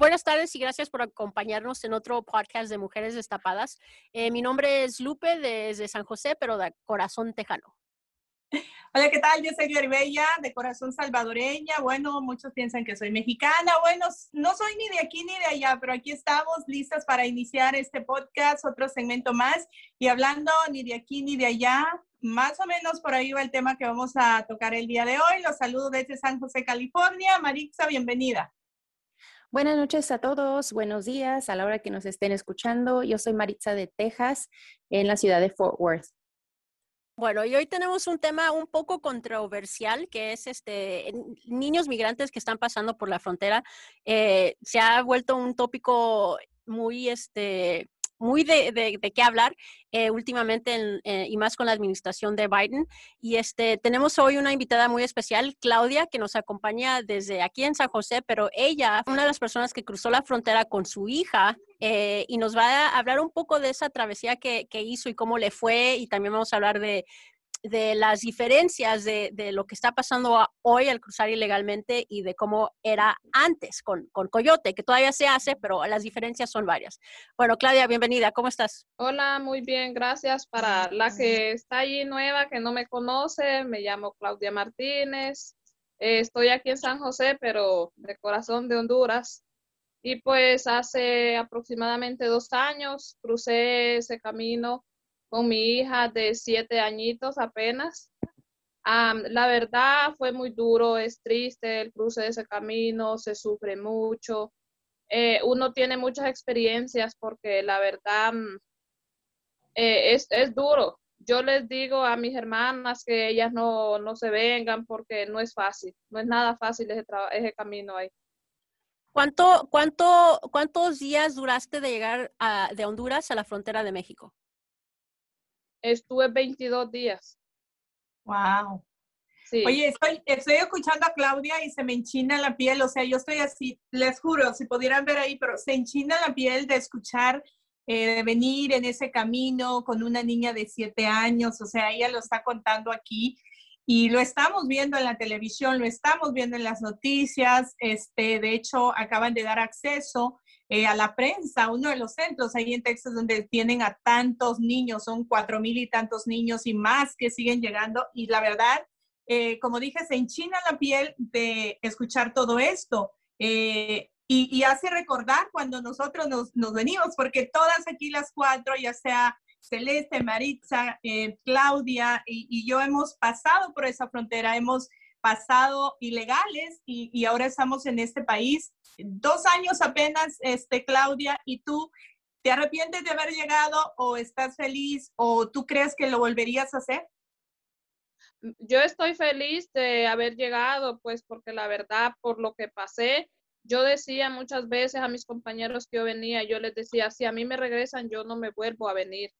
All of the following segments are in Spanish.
Buenas tardes y gracias por acompañarnos en otro podcast de Mujeres Destapadas. Eh, mi nombre es Lupe desde San José, pero de corazón tejano. Hola, ¿qué tal? Yo soy Gloribella, de corazón salvadoreña. Bueno, muchos piensan que soy mexicana. Bueno, no soy ni de aquí ni de allá, pero aquí estamos listas para iniciar este podcast, otro segmento más. Y hablando ni de aquí ni de allá, más o menos por ahí va el tema que vamos a tocar el día de hoy. Los saludo desde San José, California. Marixa, bienvenida. Buenas noches a todos, buenos días a la hora que nos estén escuchando. Yo soy Maritza de Texas, en la ciudad de Fort Worth. Bueno, y hoy tenemos un tema un poco controversial, que es este niños migrantes que están pasando por la frontera. Eh, se ha vuelto un tópico muy este muy de, de, qué hablar eh, últimamente eh, y más con la administración de Biden. Y este, tenemos hoy una invitada muy especial, Claudia, que nos acompaña desde aquí en San José, pero ella fue una de las personas que cruzó la frontera con su hija eh, y nos va a hablar un poco de esa travesía que, que hizo y cómo le fue. Y también vamos a hablar de de las diferencias de, de, lo que está pasando hoy al cruzar ilegalmente y de cómo era antes con, con, Coyote, que todavía se hace, pero las diferencias son varias. Bueno, Claudia, bienvenida, ¿cómo estás? Hola, muy bien, gracias. Para la que está allí nueva, que no me conoce, me llamo Claudia Martínez. Eh, estoy aquí en San José, pero de corazón de Honduras. Y pues hace aproximadamente dos años crucé ese camino con mi hija de siete añitos apenas. la verdad fue muy duro, es triste el cruce de ese camino, se sufre mucho. Eh, uno tiene muchas experiencias porque la verdad mm, eh, es, es, duro. Yo les digo a mis hermanas que ellas no, no se vengan porque no es fácil, no es nada fácil ese, ese camino ahí. ¿Cuánto, cuánto, ¿Cuántos días duraste de llegar de Honduras a la frontera de México? Estuve 22 días. Wow. Sí. Oye, estoy, estoy escuchando a Claudia y se me enchina la piel, o sea, yo estoy así, les juro, si pudieran ver ahí, pero se enchina la piel de escuchar, eh, de venir en ese camino con una niña de siete años, o sea, ella lo está contando aquí y lo estamos viendo en la televisión, lo estamos viendo en las noticias, este, de hecho, acaban de dar acceso eh, a la prensa, uno de los centros ahí en Texas donde tienen a tantos niños, son cuatro mil y tantos niños y más que siguen llegando. Y la verdad, eh, como dije, se enchina la piel de escuchar todo esto. Eh, y, hace recordar cuando nosotros nos, nos, venimos, porque todas aquí las cuatro, ya sea Celeste, Maritza, Claudia y, y yo hemos pasado por esa frontera, hemos pasado ilegales y, y, ahora estamos en este país. Dos años apenas, este, Claudia, y tú, ¿te arrepientes de haber llegado o estás feliz o tú crees que lo volverías a hacer? Yo estoy feliz de haber llegado, pues porque la verdad, por lo que pasé, yo decía muchas veces a mis compañeros que yo venía, yo les decía, si a mí me regresan, yo no me vuelvo a venir.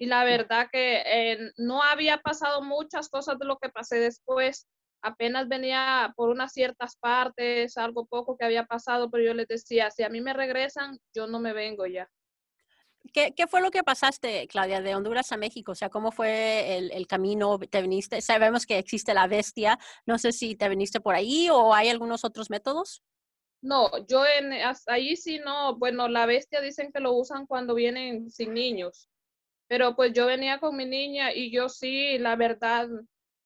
Y la verdad que eh, no había pasado muchas cosas de lo que pasé después, apenas venía por unas ciertas partes, algo poco que había pasado, pero yo les decía, si a mí me regresan, yo no me vengo ya. ¿Qué, qué fue lo que pasaste, Claudia, de Honduras a México? O sea, ¿cómo fue el, el, camino? ¿Te viniste? Sabemos que existe la bestia. No sé si te viniste por ahí o hay algunos otros métodos. No, yo en ahí sí no. Bueno, la bestia dicen que lo usan cuando vienen sin niños. Pero pues yo venía con mi niña y yo sí, la verdad,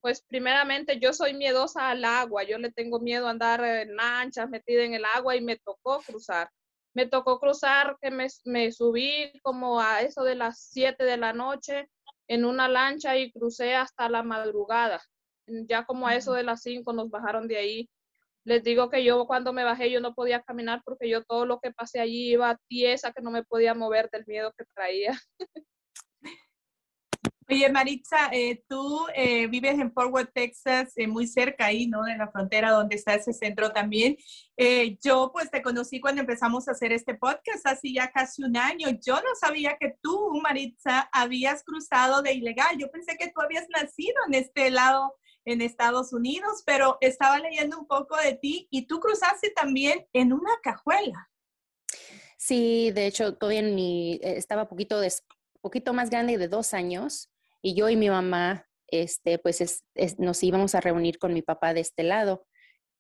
pues primeramente yo soy miedosa al agua, yo le tengo miedo a andar en lanchas metida en el agua y me tocó cruzar. me tocó cruzar, que me, me subí como a eso de las 7 de la noche en una lancha y crucé hasta la madrugada. Ya como a eso de las 5 nos bajaron de ahí. Les digo que yo cuando me bajé yo no podía caminar porque yo todo lo que pasé allí iba tiesa, que no me podía mover del miedo que traía. Oye, Maritza, eh, tú eh, vives en Fort Worth, Texas, eh, muy cerca ahí, ¿no? De la frontera donde está ese centro también. yo pues te conocí cuando empezamos a hacer este podcast, hace ya casi un año. Yo no sabía que tú, Maritza, habías cruzado de ilegal. Yo pensé que tú habías nacido en este lado, en Estados Unidos, pero estaba leyendo un poco de ti y tú cruzaste también en una cajuela. Sí, de hecho, todavía ni, estaba poquito, poquito más grande de dos años y yo y mi mamá, este, pues nos íbamos a reunir con mi papá de este lado.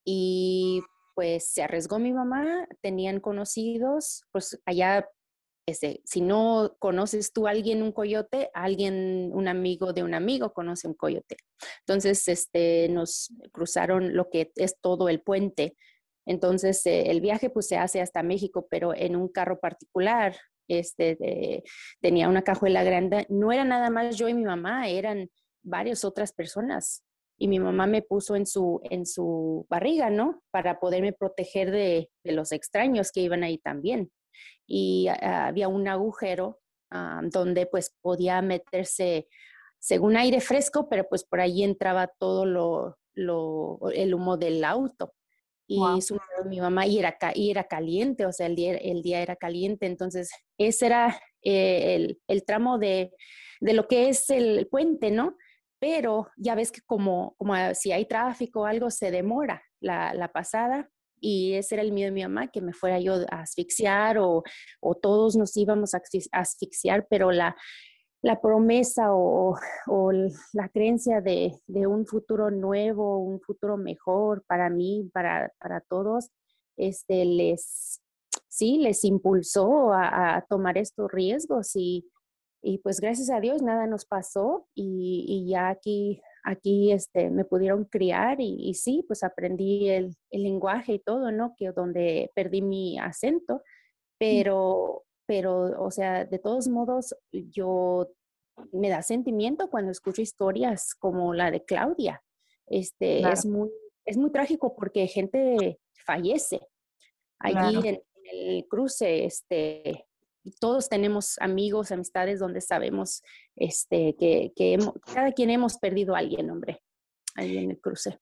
Y pues se arriesgó mi mamá, tenían conocidos, pues allá, este, si no conoces tú a alguien un coyote, alguien, un amigo de un amigo conoce un coyote. Entonces, este, nos cruzaron lo que es todo el puente. Entonces, eh, el viaje pues se hace hasta México, pero en un carro particular este, tenía una cajuela grande. No era nada más yo y mi mamá, eran varias otras personas. Y mi mamá me puso en su, en su barriga, ¿no? Para poderme proteger de, los extraños que iban ahí también. Y ah, había un agujero ah, donde pues podía meterse, según aire fresco, pero pues por ahí entraba todo lo, lo, el humo del auto y su, mi mamá y era, y era caliente, o sea, el día, el día era caliente, entonces ese era eh, el, el, tramo de, de, lo que es el puente, ¿no? Pero ya ves que como, como si hay tráfico o algo, se demora la, la pasada y ese era el miedo de mi mamá, que me fuera yo a asfixiar o, o todos nos íbamos a asfixiar, pero la, la promesa o, la creencia de, un futuro nuevo, un futuro mejor para mí, para, todos, este, les, sí, les impulsó a, tomar estos riesgos y, pues gracias a Dios nada nos pasó y, ya aquí, aquí este, me pudieron criar y, sí, pues aprendí el, el, lenguaje y todo, ¿no? Que donde perdí mi acento, pero pero, o sea, de todos modos, yo me da sentimiento cuando escucho historias como la de Claudia. Este, es, muy, es muy trágico porque gente fallece allí en, el cruce. Este, todos tenemos amigos, amistades donde sabemos este, que, que cada quien hemos perdido a alguien, hombre, ahí en el cruce.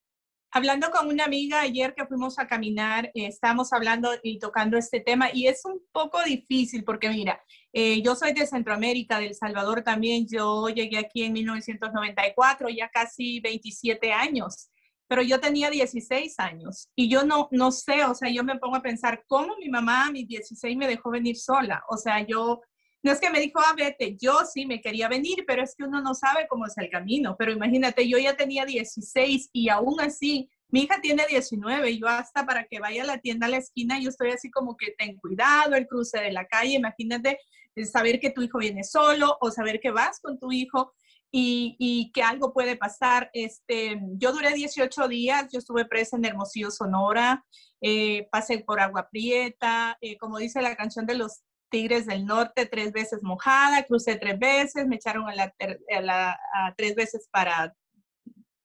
Hablando con una amiga ayer que fuimos a caminar, eh, estábamos hablando y tocando este tema y es un poco difícil porque mira, eh, yo soy de Centroamérica, del Salvador también, yo llegué aquí en 1994, ya casi 27 años, pero yo tenía 16 años y yo no, no sé, o sea, yo me pongo a pensar cómo mi mamá a mis 16 me dejó venir sola, o sea, yo no es que me dijo, ah, vete, yo sí me quería venir, pero es que uno no sabe cómo es el camino. Pero imagínate, yo ya tenía 16 y aún así, mi hija tiene 19, yo hasta para que vaya a la tienda a la esquina, yo estoy así como que ten cuidado, el cruce de la calle, imagínate eh, saber que tu hijo viene solo o saber que vas con tu hijo. Y, que algo puede pasar. Este, yo duré 18 días, yo estuve presa en Hermosillo, Sonora, eh, pasé por Agua Prieta, eh, como dice la canción de los Tigres del Norte tres veces mojada, crucé tres veces, me echaron a, la, tres veces para,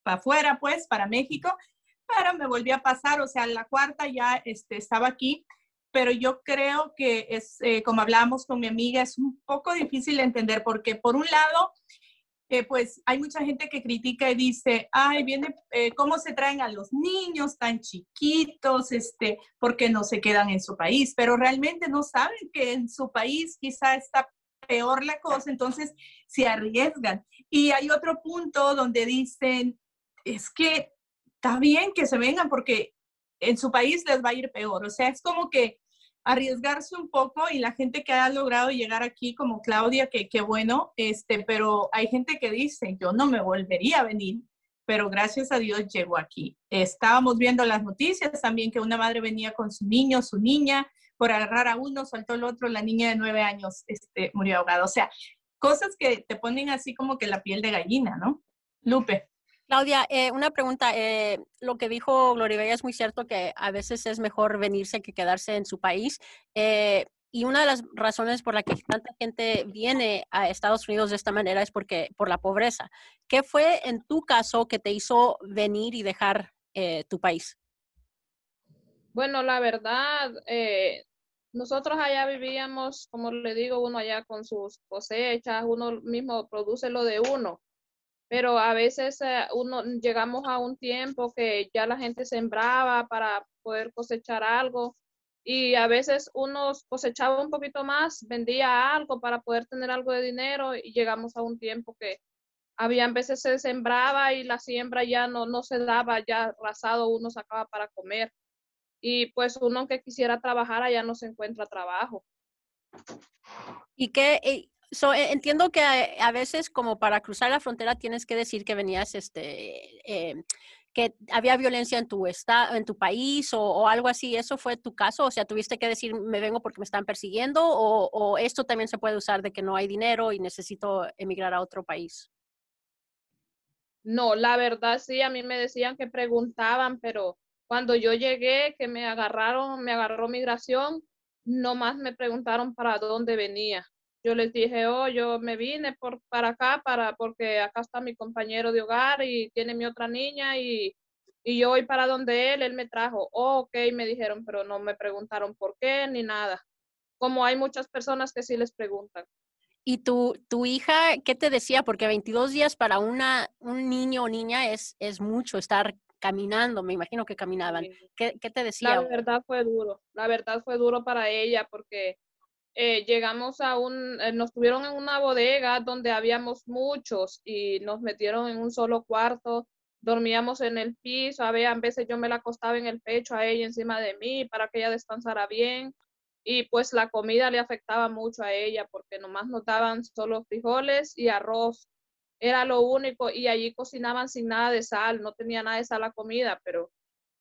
para afuera, pues, para México, pero me volví a pasar, o sea, la cuarta ya este, estaba aquí, pero yo creo que es, eh, como hablábamos con mi amiga, es un poco difícil de entender porque por un lado, pues hay mucha gente que critica y dice, ay, viene, eh, ¿cómo se traen a los niños tan chiquitos? Este, porque no se quedan en su país, pero realmente no saben que en su país quizá está peor la cosa, entonces se arriesgan. Y hay otro punto donde dicen, es que está bien que se vengan porque en su país les va a ir peor. O sea, es como que arriesgarse un poco y la gente que ha logrado llegar aquí como Claudia, que qué bueno, este, pero hay gente que dice, yo no me volvería a venir, pero gracias a Dios llegó aquí. Estábamos viendo las noticias también que una madre venía con su niño, su niña, por agarrar a uno, soltó el otro, la niña de nueve años este, murió ahogada. O sea, cosas que te ponen así como que la piel de gallina, ¿no? Lupe. Claudia, eh, una pregunta. Eh, lo que dijo Gloribella es muy cierto que a veces es mejor venirse que quedarse en su país. Eh, y una de las razones por la que tanta gente viene a Estados Unidos de esta manera es porque por la pobreza. ¿Qué fue en tu caso que te hizo venir y dejar tu país? Bueno, la verdad, nosotros allá vivíamos, como le digo, uno allá con sus cosechas, uno mismo produce lo de uno pero a veces eh, uno llegamos a un tiempo que ya la gente sembraba para poder cosechar algo y a veces uno cosechaba un poquito más, vendía algo para poder tener algo de dinero y llegamos a un tiempo que había veces se sembraba y la siembra ya no, no se daba, ya rasado uno sacaba para comer. Y pues uno que quisiera trabajar allá no se encuentra trabajo. ¿Y qué, So, e, entiendo que a, veces como para cruzar la frontera tienes que decir que venías, este, eh, que había violencia en tu estado, en tu país o, algo así. ¿Eso fue tu caso? O sea, tuviste que decir me vengo porque me están persiguiendo o, o, esto también se puede usar de que no hay dinero y necesito emigrar a otro país. No, la verdad sí, a mí me decían que preguntaban, pero cuando yo llegué, que me agarraron, me agarró migración, nomás me preguntaron para dónde venía yo les dije, oh, yo me vine por, para acá para, porque acá está mi compañero de hogar y tiene mi otra niña y, y yo voy para donde él, él me trajo. Oh, ok, me dijeron, pero no me preguntaron por qué ni nada. Como hay muchas personas que sí les preguntan. ¿Y tu, tu hija qué te decía? Porque 22 días para una, un niño o niña es, es mucho estar caminando, me imagino que caminaban. ¿Qué, ¿Qué, te decía? La verdad fue duro, la verdad fue duro para ella porque eh, llegamos a un, eh, nos tuvieron en una bodega donde habíamos muchos y nos metieron en un solo cuarto, dormíamos en el piso, a veces yo me la acostaba en el pecho a ella encima de mí para que ella descansara bien y pues la comida le afectaba mucho a ella porque nomás nos daban solo frijoles y arroz, era lo único y allí cocinaban sin nada de sal, no tenía nada de sal la comida, pero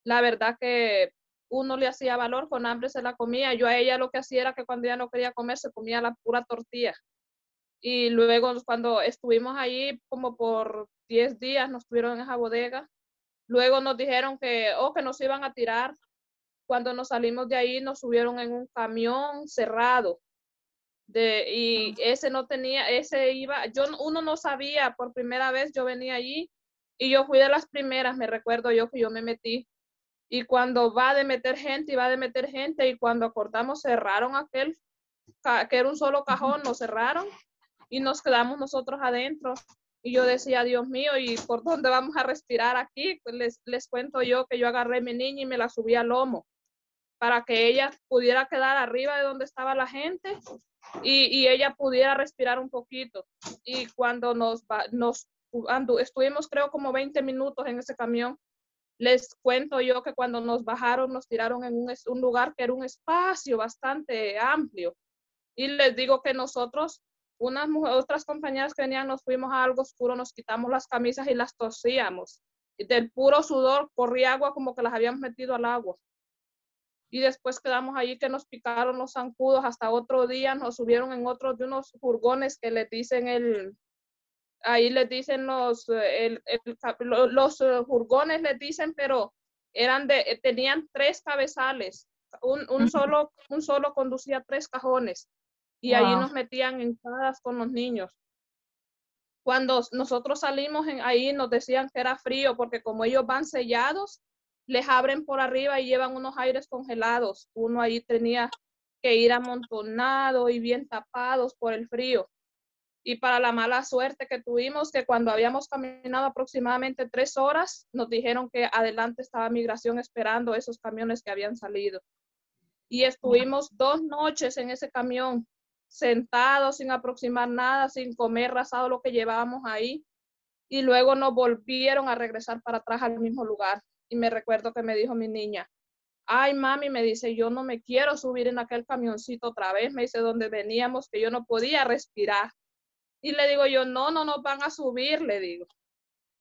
la verdad que uno le hacía valor, con hambre se la comía. Yo a ella lo que hacía era que cuando ella no quería comer, se comía la pura tortilla. Y luego cuando estuvimos ahí como por 10 días, nos tuvieron en esa bodega. Luego nos dijeron que, oh, que nos iban a tirar. Cuando nos salimos de ahí, nos subieron en un camión cerrado. De, y ese no tenía, ese iba, yo, uno no sabía, por primera vez yo venía allí y yo fui de las primeras, me recuerdo yo que yo me metí y cuando va de meter gente y va de meter gente y cuando acordamos cerraron aquel, que era un solo cajón, nos cerraron y nos quedamos nosotros adentro. Y yo decía, Dios mío, ¿y por dónde vamos a respirar aquí? Pues les, les cuento yo que yo agarré a mi niña y me la subí al lomo para que ella pudiera quedar arriba de donde estaba la gente y, y ella pudiera respirar un poquito. Y cuando nos, nos estuvimos creo como 20 minutos en ese camión les cuento yo que cuando nos bajaron nos tiraron en un, lugar que era un espacio bastante amplio. Y les digo que nosotros, unas otras compañeras que venían, nos fuimos a algo oscuro, nos quitamos las camisas y las tosíamos. Y del puro sudor corría agua como que las habíamos metido al agua. Y después quedamos allí que nos picaron los zancudos. Hasta otro día nos subieron en otros de unos furgones que les dicen el, ahí les dicen los, eh, los eh, furgones les dicen, pero eran de, eh, tenían tres cabezales, un, un solo, un solo conducía tres cajones y ahí nos metían entradas con los niños. Cuando nosotros salimos en, ahí nos decían que era frío porque como ellos van sellados, les abren por arriba y llevan unos aires congelados. Uno ahí tenía que ir amontonado y bien tapados por el frío y para la mala suerte que tuvimos, que cuando habíamos caminado aproximadamente tres horas, nos dijeron que adelante estaba migración esperando esos camiones que habían salido. Y estuvimos dos noches en ese camión, sentados sin aproximar nada, sin comer rasado lo que llevábamos ahí. Y luego nos volvieron a regresar para atrás al mismo lugar. Y me recuerdo que me dijo mi niña, ay mami, me dice, yo no me quiero subir en aquel camioncito otra vez, me dice, donde veníamos, que yo no podía respirar. Y le digo yo, no, no nos van a subir, le digo.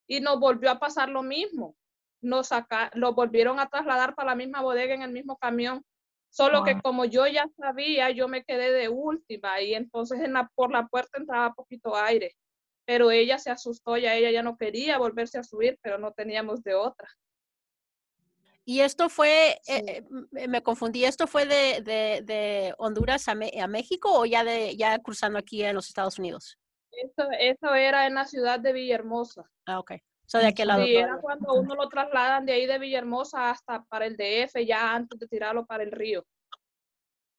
Y nos volvió a pasar lo mismo. Nos saca, lo volvieron a trasladar para la misma bodega en el mismo camión. Solo que como yo ya sabía, yo me quedé de última y entonces en la, por la puerta entraba poquito aire. pero ella se asustó, ya ella ya no quería volverse a subir, pero no teníamos de otra. Y esto fue, eh, eh, me confundí, ¿esto fue de, de, Honduras a, México o ya, de, ya cruzando aquí en los Estados Unidos? Esto, esto era en la ciudad de Villahermosa. Ah, ok. So, de aquel lado. Sí, era cuando uno lo trasladan de ahí de Villahermosa hasta para el DF, ya antes de tirarlo para el río.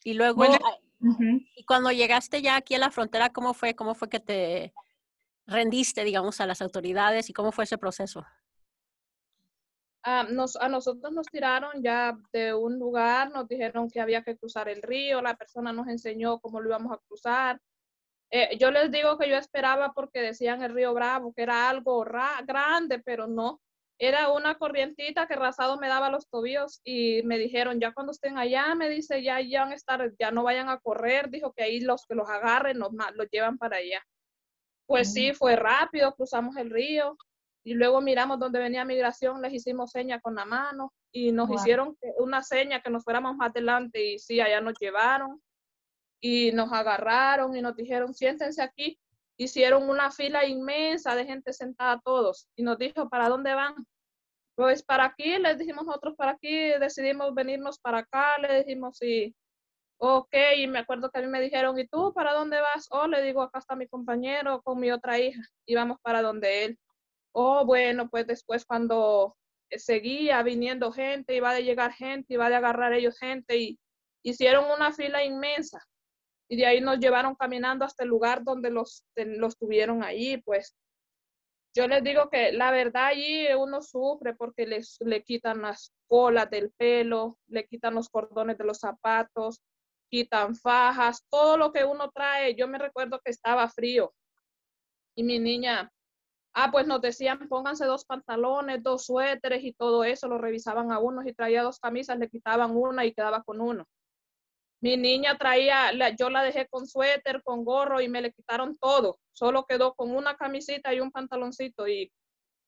Y luego, y cuando llegaste ya aquí a la frontera, ¿cómo fue? ¿Cómo fue que te rendiste, digamos, a las autoridades y cómo fue ese proceso? a nosotros nos tiraron ya de un lugar, nos dijeron que había que cruzar el río, la persona nos enseñó cómo lo íbamos a cruzar. Eh, yo les digo que yo esperaba porque decían el río Bravo, que era algo grande, pero no. Era una corrientita que rasado me daba los tobillos y me dijeron, ya cuando estén allá, me dice, ya, ya van a estar, ya no vayan a correr, dijo que ahí los que los agarren los, los llevan para allá. Pues sí, fue rápido, cruzamos el río, y luego miramos donde venía migración, les hicimos seña con la mano y nos hicieron una seña que nos fuéramos más adelante y sí, allá nos llevaron y nos agarraron y nos dijeron, siéntense aquí. Hicieron una fila inmensa de gente sentada todos y nos dijo, ¿para dónde van? Pues para aquí, les dijimos nosotros para aquí, decidimos venirnos para acá, le dijimos sí. Ok, y me acuerdo que a mí me dijeron, ¿y tú para dónde vas? Oh, le digo, acá está mi compañero con mi otra hija, y vamos para donde él. Oh, bueno, pues después cuando seguía viniendo gente, iba de llegar gente, iba de agarrar ellos gente y hicieron una fila inmensa. Y de ahí nos llevaron caminando hasta el lugar donde los, los tuvieron ahí, pues yo les digo que la verdad allí uno sufre porque les, le quitan las colas del pelo, le quitan los cordones de los zapatos, quitan fajas, todo lo que uno trae. Yo me recuerdo que estaba frío y mi niña Ah, pues nos decían, pónganse dos pantalones, dos suéteres y todo eso, lo revisaban a uno, y traía dos camisas, le quitaban una y quedaba con uno. Mi niña traía, yo la dejé con suéter, con gorro y me le quitaron todo. Solo quedó con una camisita y un pantaloncito y,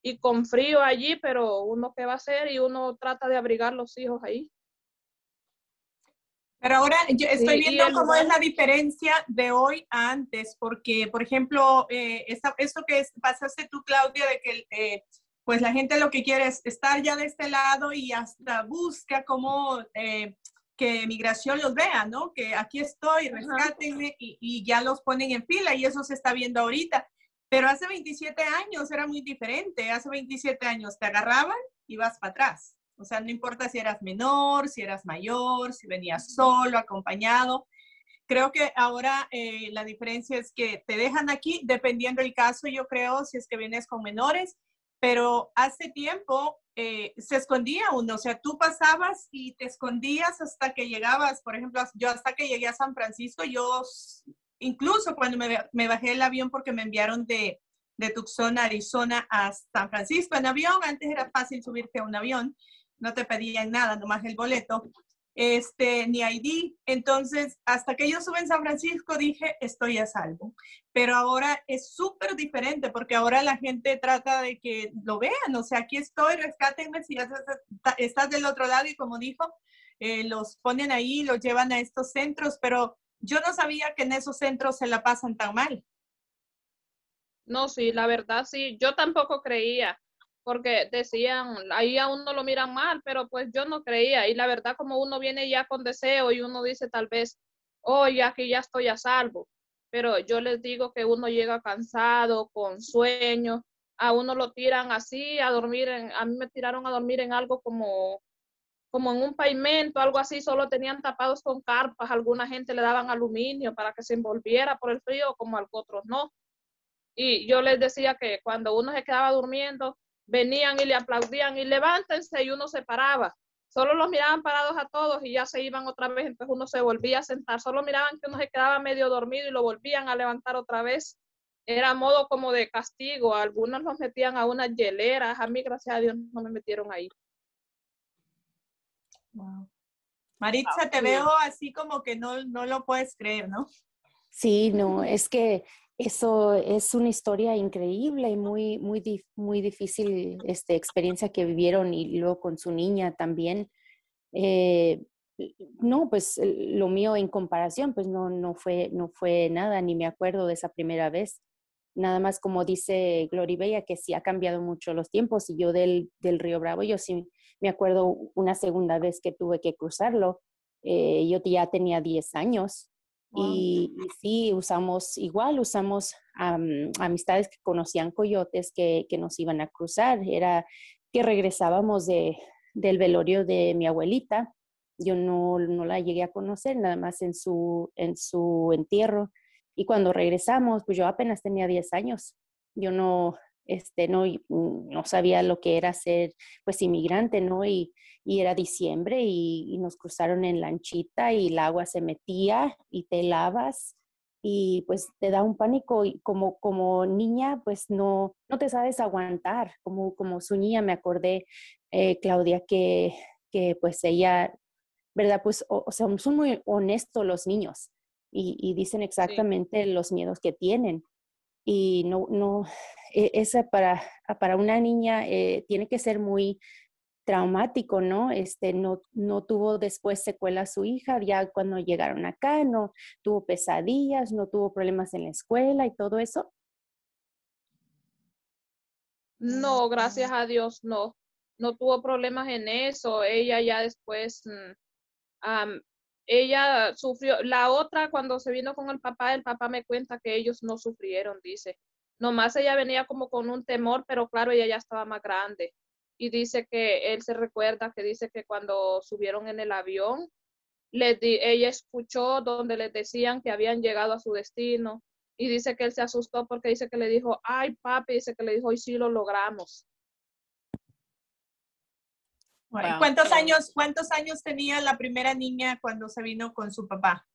y con frío allí, pero uno qué va a hacer y uno trata de abrigar los hijos ahí. Pero ahora yo estoy viendo cómo es la diferencia de hoy a antes, porque, por ejemplo, eh, esto que pasaste tú, Claudia, de que eh, pues la gente lo que quiere es estar ya de este lado y hasta busca cómo eh, que migración los vea, ¿no? Que aquí estoy, rescátenme y, y, ya los ponen en fila y eso se está viendo ahorita. Pero hace 27 años era muy diferente. Hace 27 años te agarraban y vas para atrás. O sea, no importa si eras menor, si eras mayor, si venías solo, acompañado. Creo que ahora eh, la diferencia es que te dejan aquí, dependiendo del caso, yo creo, si es que vienes con menores, pero hace tiempo eh, se escondía uno, o sea, tú pasabas y te escondías hasta que llegabas, por ejemplo, yo hasta que llegué a San Francisco, yo incluso cuando me, bajé el avión porque me enviaron de, de Tucson, Arizona a San Francisco en avión, antes era fácil subirte a un avión, no te pedían nada, nomás el boleto, este, ni ID. Entonces, hasta que yo sube en San Francisco, dije, estoy a salvo. Pero ahora es súper diferente porque ahora la gente trata de que lo vean, o sea, aquí estoy, rescátenme si estás del otro lado y como dijo, eh, los ponen ahí, los llevan a estos centros, pero yo no sabía que en esos centros se la pasan tan mal. No, sí, la verdad sí, yo tampoco creía porque decían, ahí a uno lo miran mal, pero pues yo no creía. Y la verdad, como uno viene ya con deseo y uno dice tal vez, oye, aquí ya estoy a salvo. Pero yo les digo que uno llega cansado, con sueño, a uno lo tiran así, a dormir, en, a mí me tiraron a dormir en algo como, como en un pavimento, algo así, solo tenían tapados con carpas, alguna gente le daban aluminio para que se envolviera por el frío, como al otros no. Y yo les decía que cuando uno se quedaba durmiendo, venían y le aplaudían y levántense y uno se paraba. Solo los miraban parados a todos y ya se iban otra vez, entonces uno se volvía a sentar. Solo miraban que uno se quedaba medio dormido y lo volvían a levantar otra vez. Era modo como de castigo. Algunos los metían a unas hieleras. A mí, gracias a Dios, no me metieron ahí. Maritza, te veo así como que no, no lo puedes creer, ¿no? Sí, no, es que eso es una historia increíble y muy, muy, muy difícil este, experiencia que vivieron y luego con su niña también. Eh, no, pues lo mío en comparación, pues no, no, fue, no fue nada, ni me acuerdo de esa primera vez. Nada más como dice Glory Bella, que sí ha cambiado mucho los tiempos y yo del, del Río Bravo, yo sí me acuerdo una segunda vez que tuve que cruzarlo, eh, yo ya tenía 10 años y, sí, usamos igual, usamos amistades que conocían coyotes que, que, nos iban a cruzar. Era que regresábamos de, del velorio de mi abuelita. Yo no, no, la llegué a conocer, nada más en su, en su entierro. Y cuando regresamos, pues yo apenas tenía 10 años. Yo no, este, no, no sabía lo que era ser pues inmigrante, ¿no? Y, y era diciembre y, nos cruzaron en lanchita y el agua se metía y te lavas y pues te da un pánico y como, como niña pues no, no te sabes aguantar, como, como su niña me acordé, eh, Claudia, que, que pues ella, ¿verdad? Pues o, sea, son muy honestos los niños y, dicen exactamente los miedos que tienen y no, no, e, esa para, para una niña eh, tiene que ser muy traumático, ¿no? Este, no, no tuvo después secuela su hija, ya cuando llegaron acá, no tuvo pesadillas, no tuvo problemas en la escuela y todo eso. No, gracias a Dios, no. No tuvo problemas en eso. Ella ya después, mm, ella sufrió. La otra, cuando se vino con el papá, el papá me cuenta que ellos no sufrieron, dice. Nomás ella venía como con un temor, pero claro, ella ya estaba más grande. Y dice que él se recuerda que dice que cuando subieron en el avión, le ella escuchó donde les decían que habían llegado a su destino. Y dice que él se asustó porque dice que le dijo, ay papi, dice que le dijo, y sí lo logramos. ¿Cuántos años, cuántos años tenía la primera niña cuando se vino con su papá?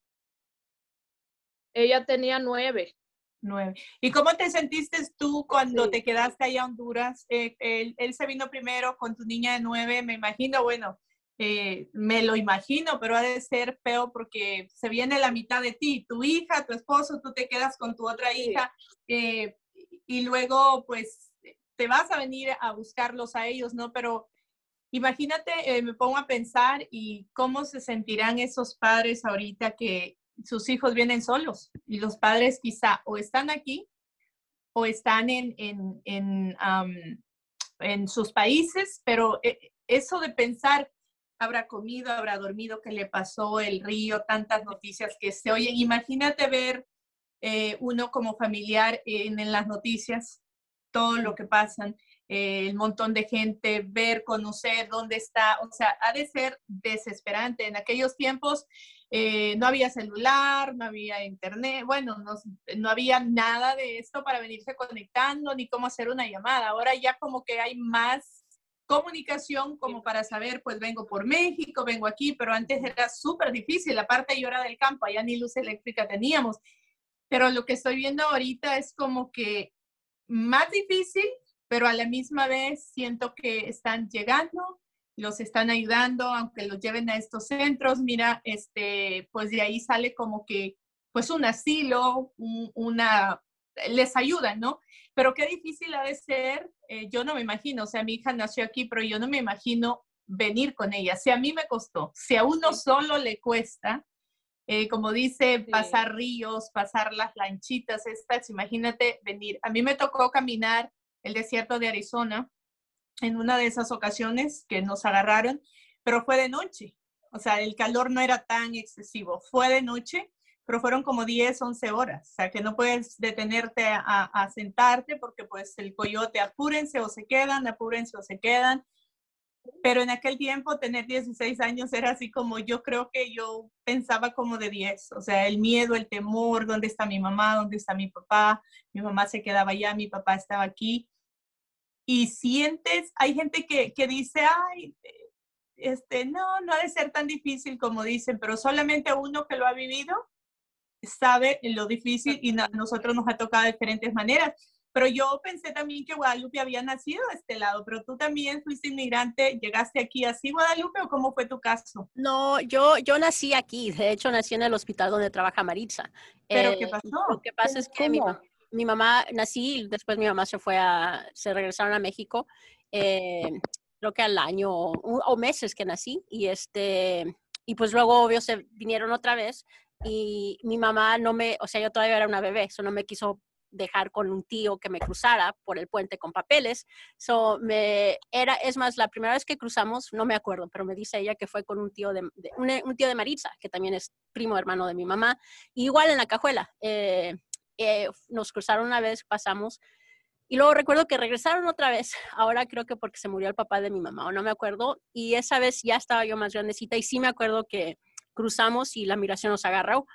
Ella tenía nueve. Nueve. ¿Y cómo te sentiste tú cuando te quedaste allá a Honduras? Eh, él, se vino primero con tu niña de nueve, me imagino, bueno, eh, me lo imagino, pero ha de ser feo porque se viene la mitad de ti, tu hija, tu esposo, tú te quedas con tu otra hija eh, y luego pues te vas a venir a buscarlos a ellos, ¿no? Pero imagínate, me pongo a pensar y cómo se sentirán esos padres ahorita que, sus hijos vienen solos y los padres quizá o están aquí o están en, en, en, en sus países, pero eh, eso de pensar, habrá comido, habrá dormido, qué le pasó, el río, tantas noticias que se oyen. Imagínate ver eh, uno como familiar en, las noticias, todo lo que pasan, eh, el montón de gente, ver, conocer dónde está, o sea, ha de ser desesperante. En aquellos tiempos eh, no había celular, no había internet, bueno, no, no, había nada de esto para venirse conectando ni cómo hacer una llamada. Ahora ya como que hay más comunicación como para saber, pues vengo por México, vengo aquí, pero antes era súper difícil, aparte yo era del campo, allá ni luz eléctrica teníamos, pero lo que estoy viendo ahorita es como que más difícil, pero a la misma vez siento que están llegando, los están ayudando, aunque los lleven a estos centros, mira, este, pues de ahí sale como que, pues un asilo, una, les ayudan, ¿no? Pero qué difícil ha de ser, eh, yo no me imagino, o sea, mi hija nació aquí, pero yo no me imagino venir con ella. Si a mí me costó, si a uno solo le cuesta, eh, como dice, pasar ríos, pasar las lanchitas estas, imagínate venir. A mí me tocó caminar el desierto de Arizona en una de esas ocasiones que nos agarraron, pero fue de noche. O sea, el calor no era tan excesivo. Fue de noche, pero fueron como 10, 11 horas. O sea, que no puedes detenerte a, sentarte porque pues el coyote, apúrense o se quedan, apúrense o se quedan. Pero en aquel tiempo tener 16 años era así como yo creo que yo pensaba como de 10. O sea, el miedo, el temor, ¿dónde está mi mamá? ¿Dónde está mi papá? Mi mamá se quedaba allá, mi papá estaba aquí y sientes, hay gente que, que dice, ay, este, no, no ha de ser tan difícil como dicen, pero solamente uno que lo ha vivido sabe lo difícil y a nosotros nos ha tocado de diferentes maneras. Pero yo pensé también que Guadalupe había nacido de este lado, pero tú también fuiste inmigrante, llegaste aquí así, Guadalupe, o cómo fue tu caso? No, yo, yo nací aquí, de hecho nací en el hospital donde trabaja Maritza. ¿Pero qué eh, pasó? Lo que pasa es que mi, mi mamá, nací, después mi mamá se fue a, se regresaron a México, eh, creo que al año o, meses que nací, y este, y pues luego obvio se vinieron otra vez, y mi mamá no me, o sea, yo todavía era una bebé, eso no me quiso dejar con un tío que me cruzara por el puente con papeles. So, me era, es más, la primera vez que cruzamos, no me acuerdo, pero me dice ella que fue con un tío de, un, tío de Maritza, que también es primo hermano de mi mamá, igual en la cajuela. Eh, eh, nos cruzaron una vez, pasamos. Y luego recuerdo que regresaron otra vez, ahora creo que porque se murió el papá de mi mamá, o no me acuerdo, y esa vez ya estaba yo más grandecita y sí me acuerdo que cruzamos y la migración nos agarró.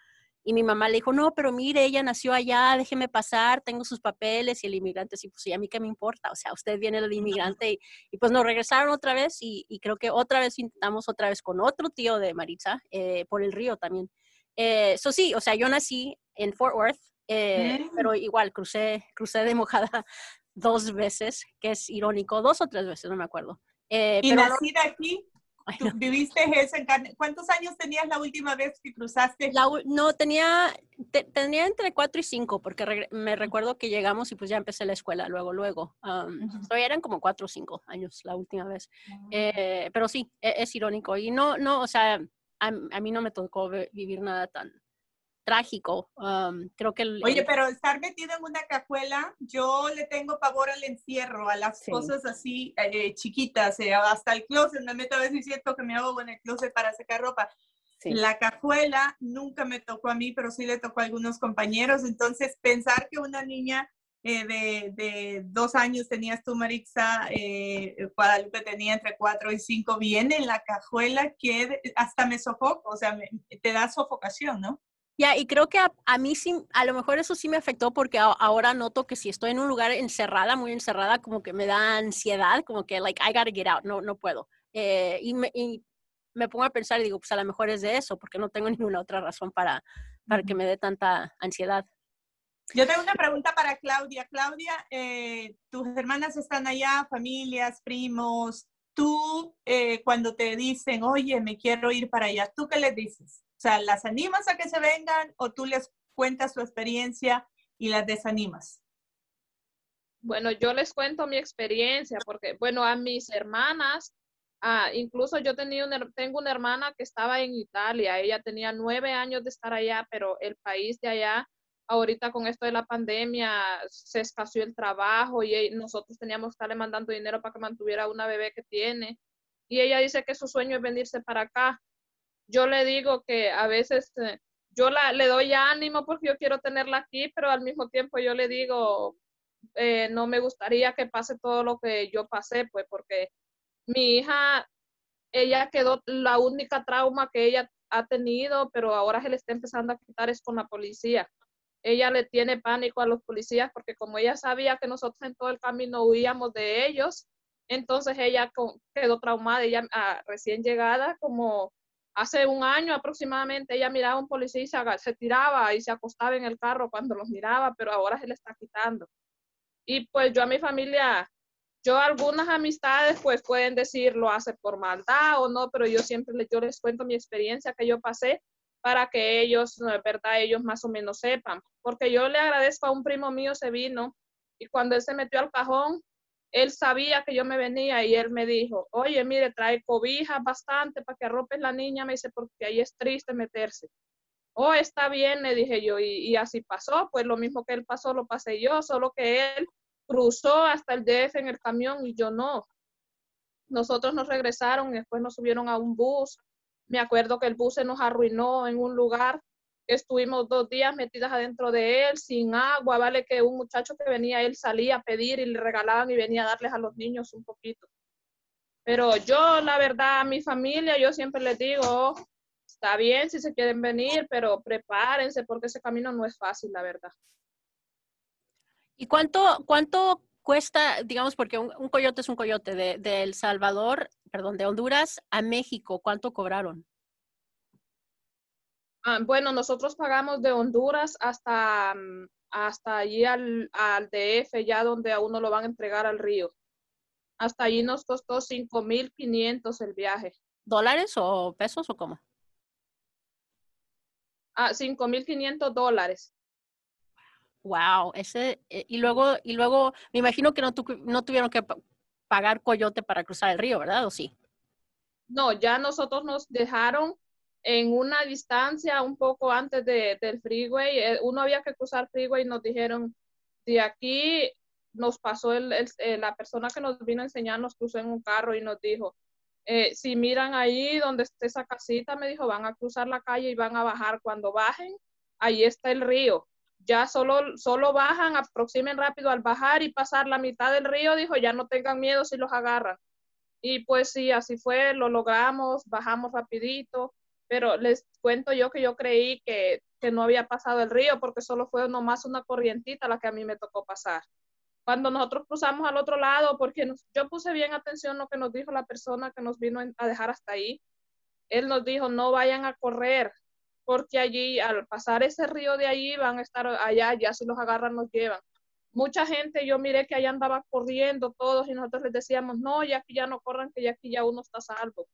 Y mi mamá le dijo, no, pero mire, ella nació allá, déjeme pasar, tengo sus papeles. Y el inmigrante, sí, pues sí, a mí qué me importa, o sea, usted viene del inmigrante. Y, pues nos regresaron otra vez y, creo que otra vez intentamos otra vez con otro tío de Maritza, eh, por el río también. Eso eh, sí, o sea, yo nací en Fort Worth, eh, mm. pero igual crucé, crucé de mojada dos veces, que es irónico, dos o tres veces, no me acuerdo. ¿Y nacida aquí? ¿Tú viviste eso en carne? ¿Cuántos años tenías la última vez que cruzaste? no, tenía, tenía entre cuatro y cinco, porque me recuerdo que llegamos y pues ya empecé la escuela luego, luego. eran como cuatro o cinco años la última vez. Ah. Eh, pero sí, e, es, irónico. Y no, no, o sea, a, a mí no me tocó vivir nada tan, trágico. creo que Oye, pero estar metido en una cajuela, yo le tengo pavor al encierro, a las cosas así eh, chiquitas, eh, hasta el closet, me meto a veces y siento que me ahogo en el closet para sacar ropa. La cajuela nunca me tocó a mí, pero sí le tocó a algunos compañeros. Entonces, pensar que una niña eh, de, de, dos años tenías tú, Marixa, eh, Guadalupe tenía entre cuatro y cinco, viene en la cajuela que hasta me sofoco, o sea, te da sofocación, ¿no? Ya, y creo que a, mí sí, a lo mejor eso sí me afectó porque ahora noto que si estoy en un lugar encerrada, muy encerrada, como que me da ansiedad, como que, like, I gotta get out, no, no puedo. Eh, y, me, y, me, pongo a pensar y digo, pues a lo mejor es de eso, porque no tengo ninguna otra razón para, para que me dé tanta ansiedad. Yo tengo una pregunta para Claudia. Claudia, eh, tus hermanas están allá, familias, primos. Tú, eh, cuando te dicen, oye, me quiero ir para allá, ¿tú qué les dices? O sea, ¿las animas a que se vengan o tú les cuentas su experiencia y las desanimas? Bueno, yo les cuento mi experiencia porque, bueno, a mis hermanas, ah, incluso yo tenía tengo una hermana que estaba en Italia, ella tenía nueve años de estar allá, pero el país de allá, ahorita con esto de la pandemia, se escaseó el trabajo y nosotros teníamos que estarle mandando dinero para que mantuviera una bebé que tiene. Y ella dice que su sueño es venirse para acá yo le digo que a veces eh, yo la, le doy ánimo porque yo quiero tenerla aquí, pero al mismo tiempo yo le digo, eh, no me gustaría que pase todo lo que yo pasé, pues porque mi hija, ella quedó la única trauma que ella ha tenido, pero ahora se le está empezando a quitar es con la policía. Ella le tiene pánico a los policías porque como ella sabía que nosotros en todo el camino huíamos de ellos, entonces ella quedó traumada, ella ah, recién llegada, como Hace un año aproximadamente ella miraba a un policía y se, tiraba y se acostaba en el carro cuando los miraba, pero ahora se le está quitando. Y pues yo a mi familia, yo algunas amistades pues pueden decir lo hace por maldad o no, pero yo siempre les, yo les cuento mi experiencia que yo pasé para que ellos, verdad, ellos más o menos sepan. Porque yo le agradezco a un primo mío, se vino y cuando él se metió al cajón, él sabía que yo me venía y él me dijo, oye, mire, trae cobijas bastante para que arropes la niña, me dice, porque ahí es triste meterse. Oh, está bien, le dije yo, y, así pasó, pues lo mismo que él pasó, lo pasé yo, solo que él cruzó hasta el DF en el camión y yo no. Nosotros nos regresaron, después nos subieron a un bus. Me acuerdo que el bus se nos arruinó en un lugar estuvimos dos días metidas adentro de él, sin agua, vale que un muchacho que venía, él salía a pedir y le regalaban y venía a darles a los niños un poquito. Pero yo, la verdad, a mi familia, yo siempre les digo, está bien si se quieren venir, pero prepárense porque ese camino no es fácil, la verdad. ¿Y cuánto, cuánto cuesta, digamos, porque un, coyote es un coyote de, de El Salvador, perdón, de Honduras a México, ¿cuánto cobraron? Ah, bueno, nosotros pagamos de Honduras hasta, mm, hasta allí al, al, DF, ya donde a uno lo van a entregar al río. Hasta allí nos costó 5.500 el viaje. ¿Dólares o pesos o cómo? Ah, 5.500 dólares. Wow, ese, eh, y luego, y luego, me imagino que no, no tuvieron que pagar coyote para cruzar el río, ¿verdad? ¿O sí? No, ya nosotros nos dejaron en una distancia un poco antes de, del freeway. Eh, uno había que cruzar freeway y nos dijeron, de aquí nos pasó el, eh, la persona que nos vino a enseñar, nos cruzó en un carro y nos dijo, eh, si miran ahí donde está esa casita, me dijo, van a cruzar la calle y van a bajar. Cuando bajen, ahí está el río. Ya solo, solo bajan, aproximen rápido al bajar y pasar la mitad del río, dijo, ya no tengan miedo si los agarran. Y pues sí, así fue, lo logramos, bajamos rapidito, pero les cuento yo que yo creí que, que no había pasado el río porque solo fue nomás una corrientita la que a mí me tocó pasar cuando nosotros cruzamos al otro lado, porque yo puse bien atención lo que nos dijo la persona que nos vino a dejar hasta ahí. Él nos dijo, no vayan a correr, porque allí, al pasar ese río de allí, van a estar allá, ya si los agarran, nos llevan. Mucha gente, yo miré que allá andaba corriendo todos y nosotros les decíamos, no, ya aquí ya no corran, que ya aquí ya uno está salvo.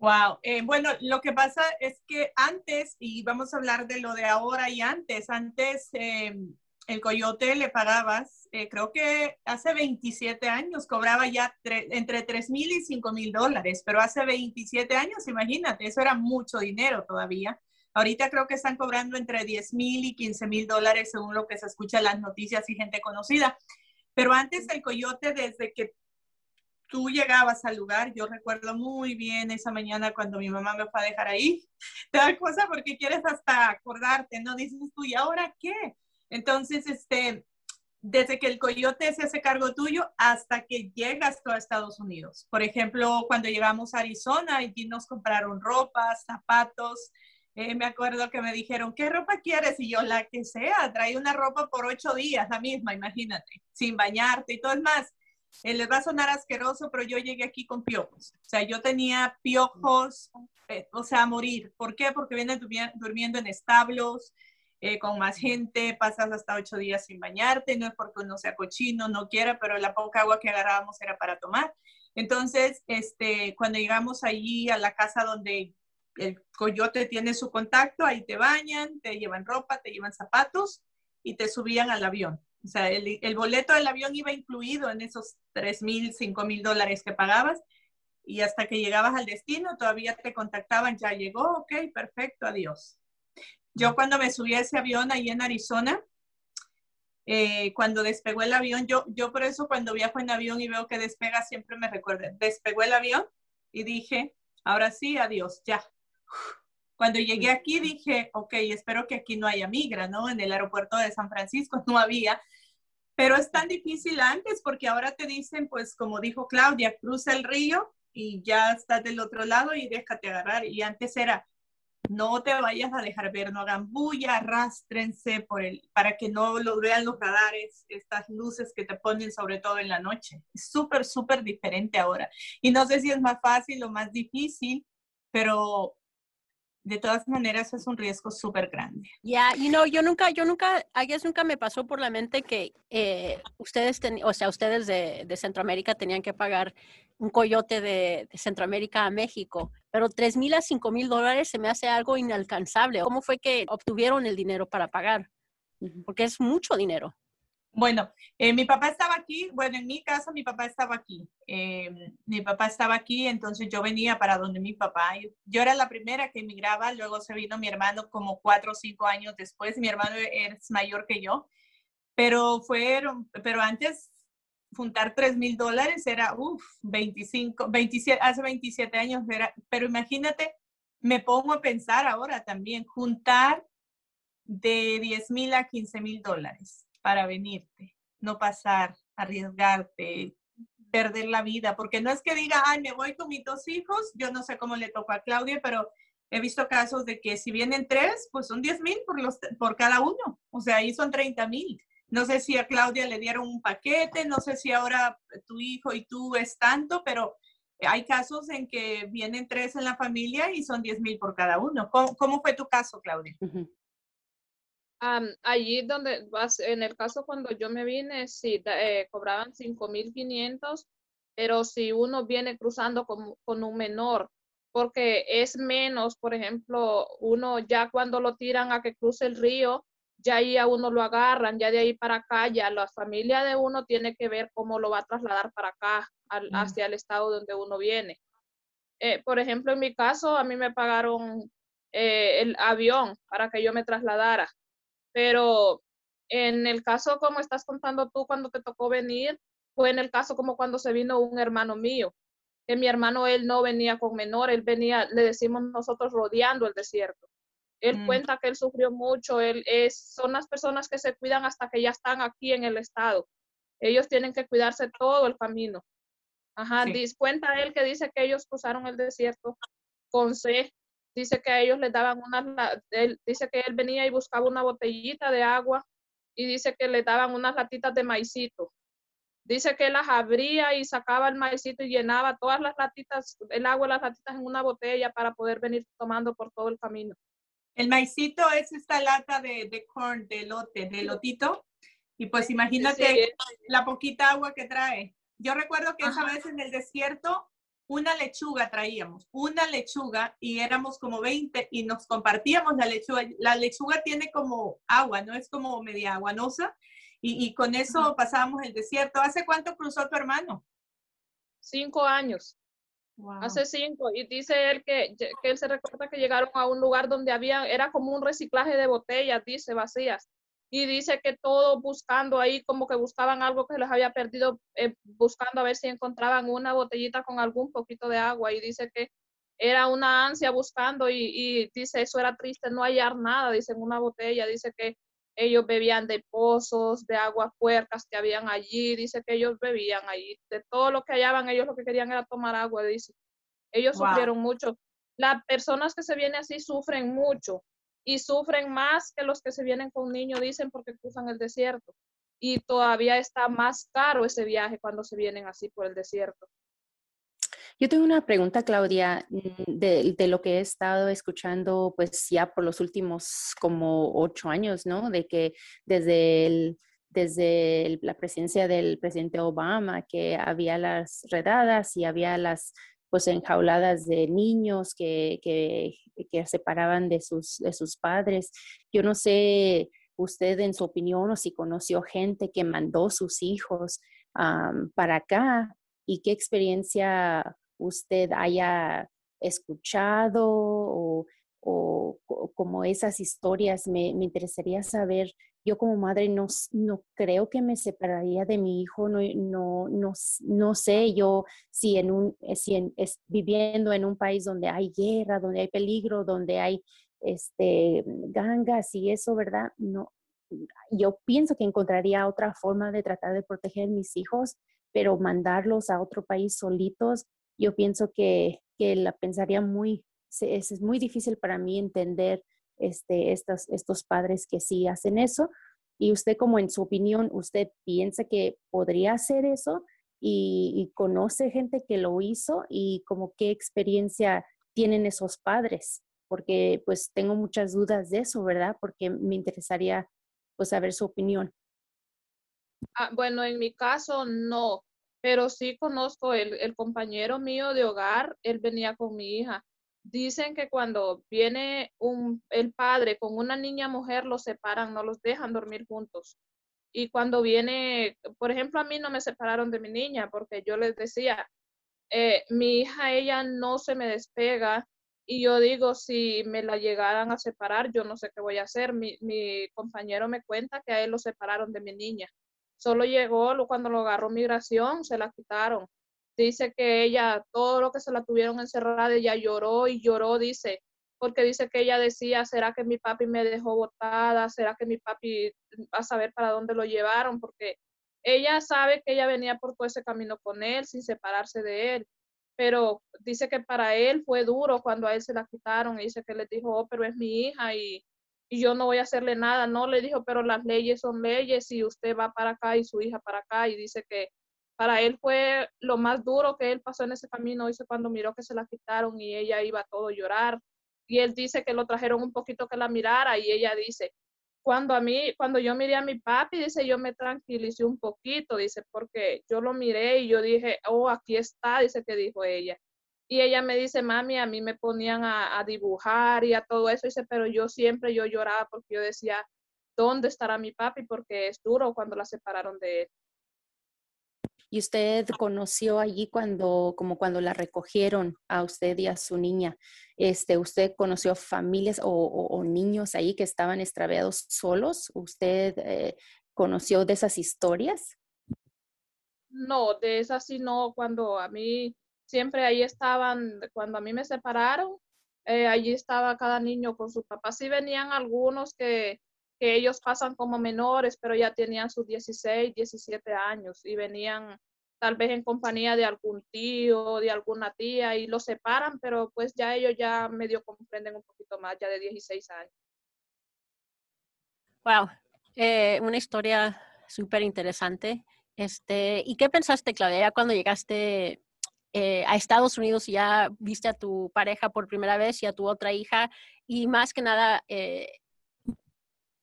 Wow. Eh, bueno, lo que pasa es que antes, y vamos a hablar de lo de ahora y antes, antes eh, el coyote le pagabas, eh, creo que hace 27 años cobraba ya entre 3 mil y 5 mil dólares, pero hace 27 años, imagínate, eso era mucho dinero todavía. Ahorita creo que están cobrando entre 10 mil y 15 mil dólares según lo que se escucha en las noticias y gente conocida. Pero antes el coyote, desde que tú llegabas al lugar, yo recuerdo muy bien esa mañana cuando mi mamá me fue a dejar ahí, te cosa porque quieres hasta acordarte, ¿no? Dices tú, ¿y ahora qué? Entonces, este, desde que el coyote se hace cargo tuyo hasta que llegas a Estados Unidos. Por ejemplo, cuando llegamos a Arizona, allí nos compraron ropa, zapatos. Eh, me acuerdo que me dijeron, ¿qué ropa quieres? Y yo, la que sea, trae una ropa por ocho días, la misma, imagínate, sin bañarte y todo es más. Eh, les va a sonar asqueroso, pero yo llegué aquí con piojos. O sea, yo tenía piojos, eh, o sea, a morir. ¿Por qué? Porque vienen durmiendo en establos, eh, con más gente, pasas hasta ocho días sin bañarte, no es porque uno sea cochino, no quiera, pero la poca agua que agarrábamos era para tomar. Entonces, este, cuando llegamos allí a la casa donde el coyote tiene su contacto, ahí te bañan, te llevan ropa, te llevan zapatos y te subían al avión. O sea, el, el boleto del avión iba incluido en esos tres mil, cinco mil dólares que pagabas y hasta que llegabas al destino todavía te contactaban, ya llegó, ok, perfecto, adiós. Yo cuando me subí a ese avión ahí en Arizona, eh, cuando despegó el avión, yo, yo por eso cuando viajo en avión y veo que despega, siempre me recuerdo, despegó el avión y dije, ahora sí, adiós, ya. Cuando llegué aquí dije, ok, espero que aquí no haya migra, ¿no? En el aeropuerto de San Francisco no había, pero es tan difícil antes porque ahora te dicen, pues como dijo Claudia, cruza el río y ya estás del otro lado y déjate agarrar. Y antes era, no te vayas a dejar ver, no hagan bulla, arrastrense por el, para que no lo vean los radares, estas luces que te ponen sobre todo en la noche. Es súper, súper diferente ahora. Y no sé si es más fácil o más difícil, pero de todas maneras es un riesgo súper grande. Ya, y no, yo nunca, yo nunca, a nunca me pasó por la mente que eh, ustedes, o sea, ustedes de, de, Centroamérica tenían que pagar un coyote de, de Centroamérica a México, pero 3 mil a 5 mil dólares se me hace algo inalcanzable. ¿Cómo fue que obtuvieron el dinero para pagar? Porque es mucho dinero. Bueno, eh, mi papá estaba aquí, bueno, en mi casa mi papá estaba aquí. Eh, mi papá estaba aquí, entonces yo venía para donde mi papá. Yo era la primera que emigraba, luego se vino mi hermano como cuatro o cinco años después. Mi hermano es mayor que yo, pero fueron, pero antes juntar 3 mil dólares era, uff, 25, 27, hace 27 años era, pero imagínate, me pongo a pensar ahora también, juntar de 10 mil a 15 mil dólares para venirte, no pasar, arriesgarte, perder la vida, porque no es que diga, ay, me voy con mis dos hijos, yo no sé cómo le tocó a Claudia, pero he visto casos de que si vienen tres, pues son 10 mil por, por cada uno, o sea, ahí son 30 mil. No sé si a Claudia le dieron un paquete, no sé si ahora tu hijo y tú es tanto, pero hay casos en que vienen tres en la familia y son 10 mil por cada uno. ¿Cómo, fue tu caso, Claudia? Allí donde vas, en el caso cuando yo me vine, sí, eh, cobraban 5.500, pero si uno viene cruzando con, con, un menor, porque es menos, por ejemplo, uno ya cuando lo tiran a que cruce el río, ya ahí a uno lo agarran, ya de ahí para acá, ya la familia de uno tiene que ver cómo lo va a trasladar para acá, al, hacia el estado donde uno viene. Eh, por ejemplo, en mi caso, a mí me pagaron eh, el avión para que yo me trasladara pero en el caso como estás contando tú cuando te tocó venir, fue en el caso como cuando se vino un hermano mío, que mi hermano él no venía con menor, él venía, le decimos nosotros rodeando el desierto. Él mm. cuenta que él sufrió mucho, él es, son las personas que se cuidan hasta que ya están aquí en el estado. Ellos tienen que cuidarse todo el camino. Ajá, cuenta él que dice que ellos cruzaron el desierto con sed, dice que a ellos les daban una, él, dice que él venía y buscaba una botellita de agua y dice que le daban unas latitas de maicito. Dice que las abría y sacaba el maicito y llenaba todas las latitas, el agua las latitas en una botella para poder venir tomando por todo el camino. El maicito es esta lata de, de corn, de lote, de lotito. Y pues imagínate la poquita agua que trae. Yo recuerdo que esa vez en el desierto, una lechuga traíamos, una lechuga y éramos como 20 y nos compartíamos la lechuga. La lechuga tiene como agua, ¿no? Es como media aguanosa y, y con eso pasábamos el desierto. ¿Hace cuánto cruzó tu hermano? Cinco años. Hace cinco, y dice él que, que, él se recuerda que llegaron a un lugar donde había, era como un reciclaje de botellas, dice, vacías. Y dice que todo buscando ahí, como que buscaban algo que les había perdido, eh, buscando a ver si encontraban una botellita con algún poquito de agua. Y dice que era una ansia buscando y, y dice, eso era triste, no hallar nada, dice, en una botella. Dice que ellos bebían de pozos, de aguas puercas que habían allí, dice que ellos bebían allí, de todo lo que hallaban, ellos lo que querían era tomar agua, dice. Ellos sufrieron mucho. Las personas que se vienen así sufren mucho y sufren más que los que se vienen con niños, dicen, porque cruzan el desierto. Y todavía está más caro ese viaje cuando se vienen así por el desierto. Yo tengo una pregunta, Claudia, mm, de, lo que he estado escuchando, pues ya por los últimos como ocho años, ¿no? De que desde, desde la presidencia del presidente Obama, que había las redadas y había las pues enjauladas de niños que, que, que separaban de sus, de sus padres. Yo no sé usted en su opinión o si conoció gente que mandó sus hijos para acá y qué experiencia usted haya escuchado o, como esas historias. Me, me, interesaría saber, yo como madre no, no creo que me separaría de mi hijo, no, no, no, no sé yo si, en un, eh, si es, viviendo en un país donde hay guerra, donde hay peligro, donde hay este, gangas y eso, ¿verdad? No, yo pienso que encontraría otra forma de tratar de proteger a mis hijos, pero mandarlos a otro país solitos yo pienso que, que la pensaría muy, es, es, muy difícil para mí entender este, estos, estos padres que sí hacen eso. Y usted, como en su opinión, ¿usted piensa que podría hacer eso? Y, y, conoce gente que lo hizo y como qué experiencia tienen esos padres, porque pues tengo muchas dudas de eso, ¿verdad? Porque me interesaría pues saber su opinión. Ah, bueno, en mi caso no, pero sí conozco el, el compañero mío de hogar, él venía con mi hija. Dicen que cuando viene un, el padre con una niña mujer, los separan, no los dejan dormir juntos. Y cuando viene, por ejemplo, a mí no me separaron de mi niña porque yo les decía, eh, mi hija, ella no se me despega. Y yo digo, si me la llegaran a separar, yo no sé qué voy a hacer. Mi, mi compañero me cuenta que a él lo separaron de mi niña. Solo llegó cuando lo agarró migración, se la quitaron. Dice que ella, todo lo que se la tuvieron encerrada, ella lloró y lloró, dice, porque dice que ella decía, ¿será que mi papi me dejó botada? ¿Será que mi papi va a saber para dónde lo llevaron? Porque ella sabe que ella venía por todo ese camino con él, sin separarse de él. Pero dice que para él fue duro cuando a él se la quitaron. Y dice que le dijo, oh, pero es mi hija y y yo no voy a hacerle nada. No le dijo, pero las leyes son leyes y usted va para acá y su hija para acá. Y dice que para él fue lo más duro que él pasó en ese camino. Dice cuando miró que se la quitaron y ella iba todo a llorar. Y él dice que lo trajeron un poquito que la mirara y ella dice, cuando a mí, cuando yo miré a mi papi, dice, yo me tranquilicé un poquito, dice, porque yo lo miré y yo dije, oh, aquí está, dice que dijo ella. Y ella me dice, mami, a mí me ponían a, dibujar y a todo eso. Dice, pero yo siempre yo lloraba porque yo decía, ¿dónde estará mi papi? Porque es duro cuando la separaron de él. Y usted conoció allí cuando, como cuando la recogieron a usted y a su niña, este, ¿usted conoció familias o, niños ahí que estaban extraviados solos? ¿Usted eh, conoció de esas historias? No, de esas sí no, cuando a mí siempre ahí estaban, cuando a mí me separaron, eh, allí estaba cada niño con su papá. Sí venían algunos que, que ellos pasan como menores, pero ya tenían sus 16, 17 años y venían tal vez en compañía de algún tío, de alguna tía y los separan, pero pues ya ellos ya medio comprenden un poquito más, ya de 16 años. Wow, eh, una historia súper interesante. Este, ¿Y qué pensaste, Claudia, ya cuando llegaste eh, a Estados Unidos y ya viste a tu pareja por primera vez y a tu otra hija y más que nada eh,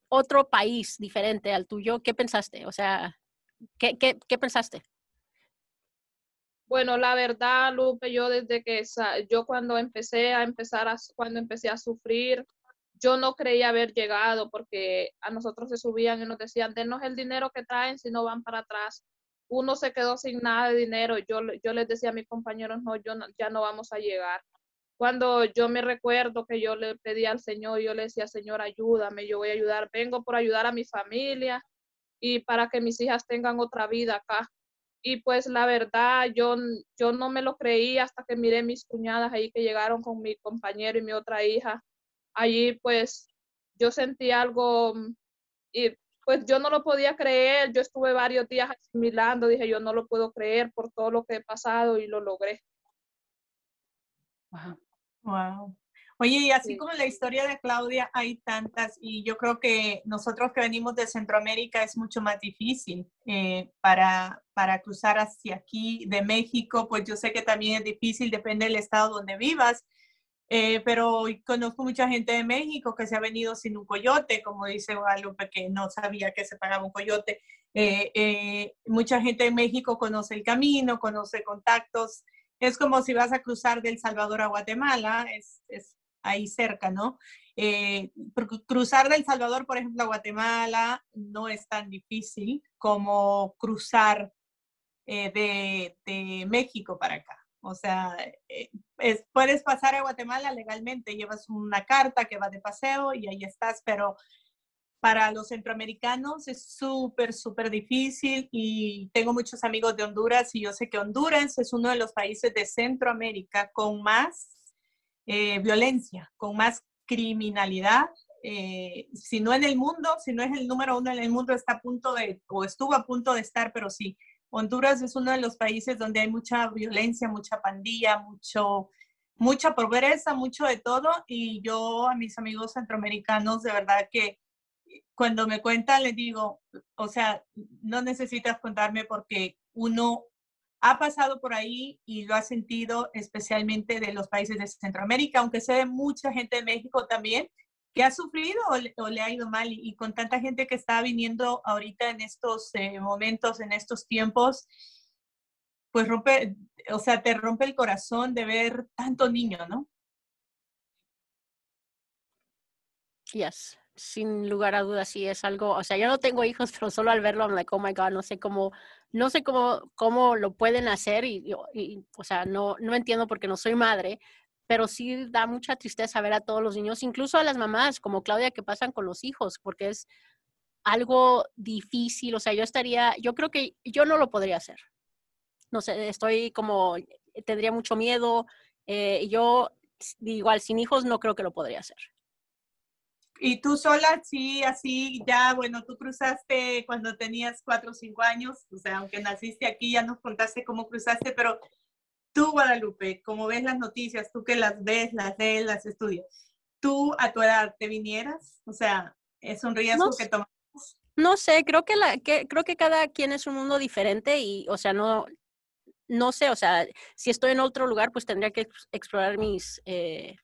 otro país diferente al tuyo, ¿qué pensaste? O sea, ¿qué, qué, pensaste? Bueno, la verdad, Lupe, yo desde que yo cuando empecé a empezar a, cuando empecé a sufrir, yo no creía haber llegado porque a nosotros se subían y nos decían, denos el dinero que traen si no van para atrás uno se quedó sin nada de dinero. Yo, yo les decía a mis compañeros, no, yo ya no vamos a llegar. Cuando yo me recuerdo que yo le pedí al Señor, yo le decía, Señor, ayúdame, yo voy a ayudar, vengo por ayudar a mi familia y para que mis hijas tengan otra vida acá. Y pues la verdad, yo, yo no me lo creí hasta que miré mis cuñadas ahí que llegaron con mi compañero y mi otra hija. Allí pues yo sentí algo y pues yo no lo podía creer, yo estuve varios días asimilando, dije yo no lo puedo creer por todo lo que he pasado y lo logré. Wow. Oye, y así como la historia de Claudia, hay tantas, y yo creo que nosotros que venimos de Centroamérica es mucho más difícil eh, para, para cruzar hacia aquí de México, pues yo sé que también es difícil, depende del estado donde vivas, eh, pero conozco mucha gente de México que se ha venido sin un coyote, como dice Guadalupe, que no sabía que se pagaba un coyote. Eh, eh, mucha gente de México conoce el camino, conoce contactos. Es como si vas a cruzar del Salvador a Guatemala, es, ahí cerca, ¿no? cruzar del Salvador, por ejemplo, a Guatemala no es tan difícil como cruzar de, de México para acá. O sea, eh, puedes pasar a Guatemala legalmente, llevas una carta que va de paseo y ahí estás, pero para los centroamericanos es súper, súper difícil y tengo muchos amigos de Honduras y yo sé que Honduras es uno de los países de Centroamérica con más eh, violencia, con más criminalidad. Eh, si no en el mundo, si no es el número uno en el mundo, está a punto de, o estuvo a punto de estar, pero sí, Honduras es uno de los países donde hay mucha violencia, mucha pandilla, mucho, mucha pobreza, mucho de todo. Y yo a mis amigos centroamericanos, de verdad que cuando me cuentan, les digo, o sea, no necesitas contarme porque uno ha pasado por ahí y lo ha sentido especialmente de los países de Centroamérica, aunque sé de mucha gente de México también, que ha sufrido o le, ha ido mal y, con tanta gente que está viniendo ahorita en estos eh, momentos, en estos tiempos, pues rompe, o sea, te rompe el corazón de ver tanto niño, ¿no? Yes, sin lugar a dudas, sí es algo, o sea, yo no tengo hijos, pero solo al verlo, I'm like, oh my God, no sé cómo, no sé cómo, cómo lo pueden hacer y, y o sea, no, no entiendo porque no soy madre, pero sí da mucha tristeza ver a todos los niños, incluso a las mamás como Claudia que pasan con los hijos, porque es algo difícil, o sea, yo estaría, yo creo que yo no lo podría hacer. No sé, estoy como, tendría mucho miedo. Eh, yo, igual, sin hijos no creo que lo podría hacer. Y tú sola, sí, así, ya, bueno, tú cruzaste cuando tenías cuatro o cinco años, o sea, aunque naciste aquí, ya nos contaste cómo cruzaste, pero Tú, Guadalupe, como ves las noticias, tú que las ves, las lees, las estudias, ¿tú a tu edad te vinieras? O sea, ¿es un riesgo que tomamos? No sé, creo que, la, que, creo que cada quien es un mundo diferente y, o sea, no, no sé, o sea, si estoy en otro lugar, pues tendría que explorar mis, eh,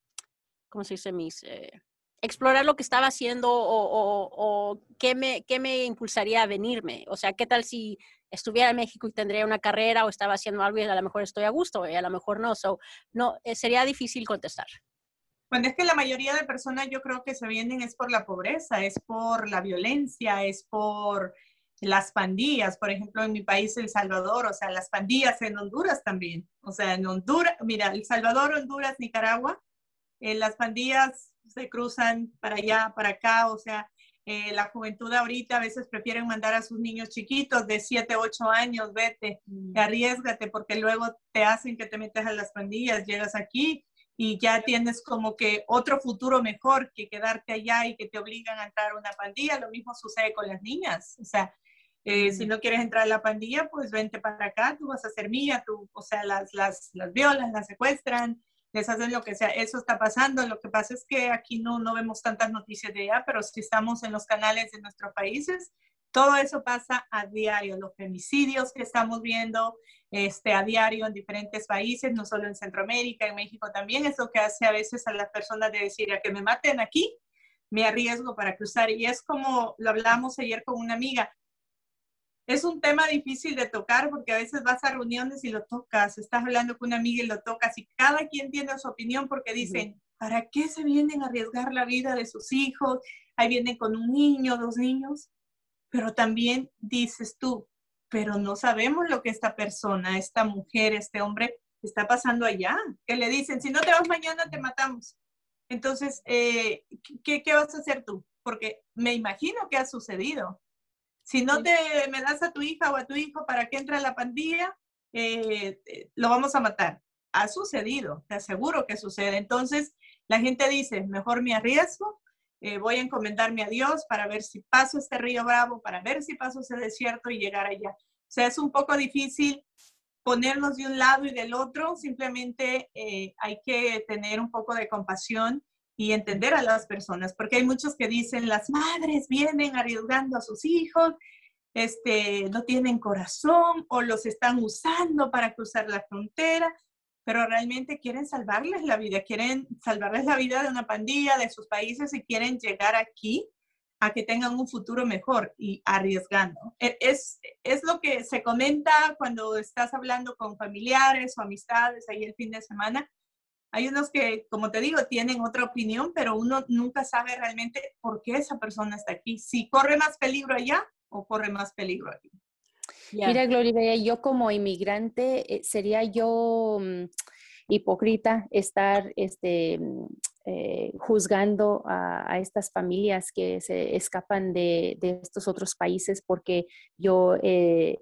¿cómo se dice? Mis, eh, explorar lo que estaba haciendo o, o, qué, me, qué me impulsaría a venirme. O sea, ¿qué tal si estuviera en México y tendría una carrera o estaba haciendo algo y a lo mejor estoy a gusto y a lo mejor no. So, no, eh, sería difícil contestar. Bueno, es que la mayoría de personas yo creo que se vienen es por la pobreza, es por la violencia, es por las pandillas, por ejemplo, en mi país, El Salvador, o sea, las pandillas en Honduras también. O sea, en Honduras, mira, El Salvador, Honduras, Nicaragua, eh, las pandillas se cruzan para allá, para acá, o sea, eh, la juventud ahorita a veces prefieren mandar a sus niños chiquitos de 7, 8 años, vete, mm. arriesgate, porque luego te hacen que te metas a las pandillas, llegas aquí y ya tienes como que otro futuro mejor que quedarte allá y que te obligan a entrar a una pandilla. Lo mismo sucede con las niñas. O sea, eh, si no quieres entrar a la pandilla, pues vente para acá, tú vas a ser mía, tú, o sea, las, las, las violan, las secuestran, les hacen lo que sea. Eso está pasando. Lo que pasa es que aquí no, no vemos tantas noticias de allá, pero si estamos en los canales de nuestros países, todo eso pasa a diario. Los femicidios que estamos viendo este, a diario en diferentes países, no solo en Centroamérica, en México también, es lo que hace a veces a las personas de decir, a que me maten aquí, me arriesgo para cruzar. Y es como lo hablamos ayer con una amiga, es un tema difícil de tocar porque a veces vas a reuniones y lo tocas, estás hablando con una amiga y lo tocas y cada quien tiene su opinión porque dicen, ¿para qué se vienen a arriesgar la vida de sus hijos? Ahí vienen con un niño, dos niños, pero también dices tú, pero no sabemos lo que esta persona, esta mujer, este hombre está pasando allá, que le dicen, si no te vas mañana te matamos. Entonces, eh, ¿qué, ¿qué vas a hacer tú? Porque me imagino que ha sucedido si no te me das a tu hija o a tu hijo para que entre a la pandilla, eh, eh, lo vamos a matar. Ha sucedido, te aseguro que sucede. Entonces, la gente dice, mejor me arriesgo, eh, voy a encomendarme a Dios para ver si paso este río bravo, para ver si paso ese desierto y llegar allá. O sea, es un poco difícil ponernos de un lado y del otro, simplemente hay que tener un poco de compasión y entender a las personas, porque hay muchos que dicen, las madres vienen arriesgando a sus hijos, este, no tienen corazón o los están usando para cruzar la frontera, pero realmente quieren salvarles la vida, quieren salvarles la vida de una pandilla de sus países y quieren llegar aquí a que tengan un futuro mejor y arriesgando. E, es, es lo que se comenta cuando estás hablando con familiares o amistades ahí el fin de semana, hay unos que, como te digo, tienen otra opinión, pero uno nunca sabe realmente por qué esa persona está aquí. Si corre más peligro allá o corre más peligro aquí. Mira, Gloria, yo como inmigrante, eh, sería yo mm, hipócrita estar este, mm, eh, juzgando a, estas familias que se escapan de, estos otros países porque yo eh,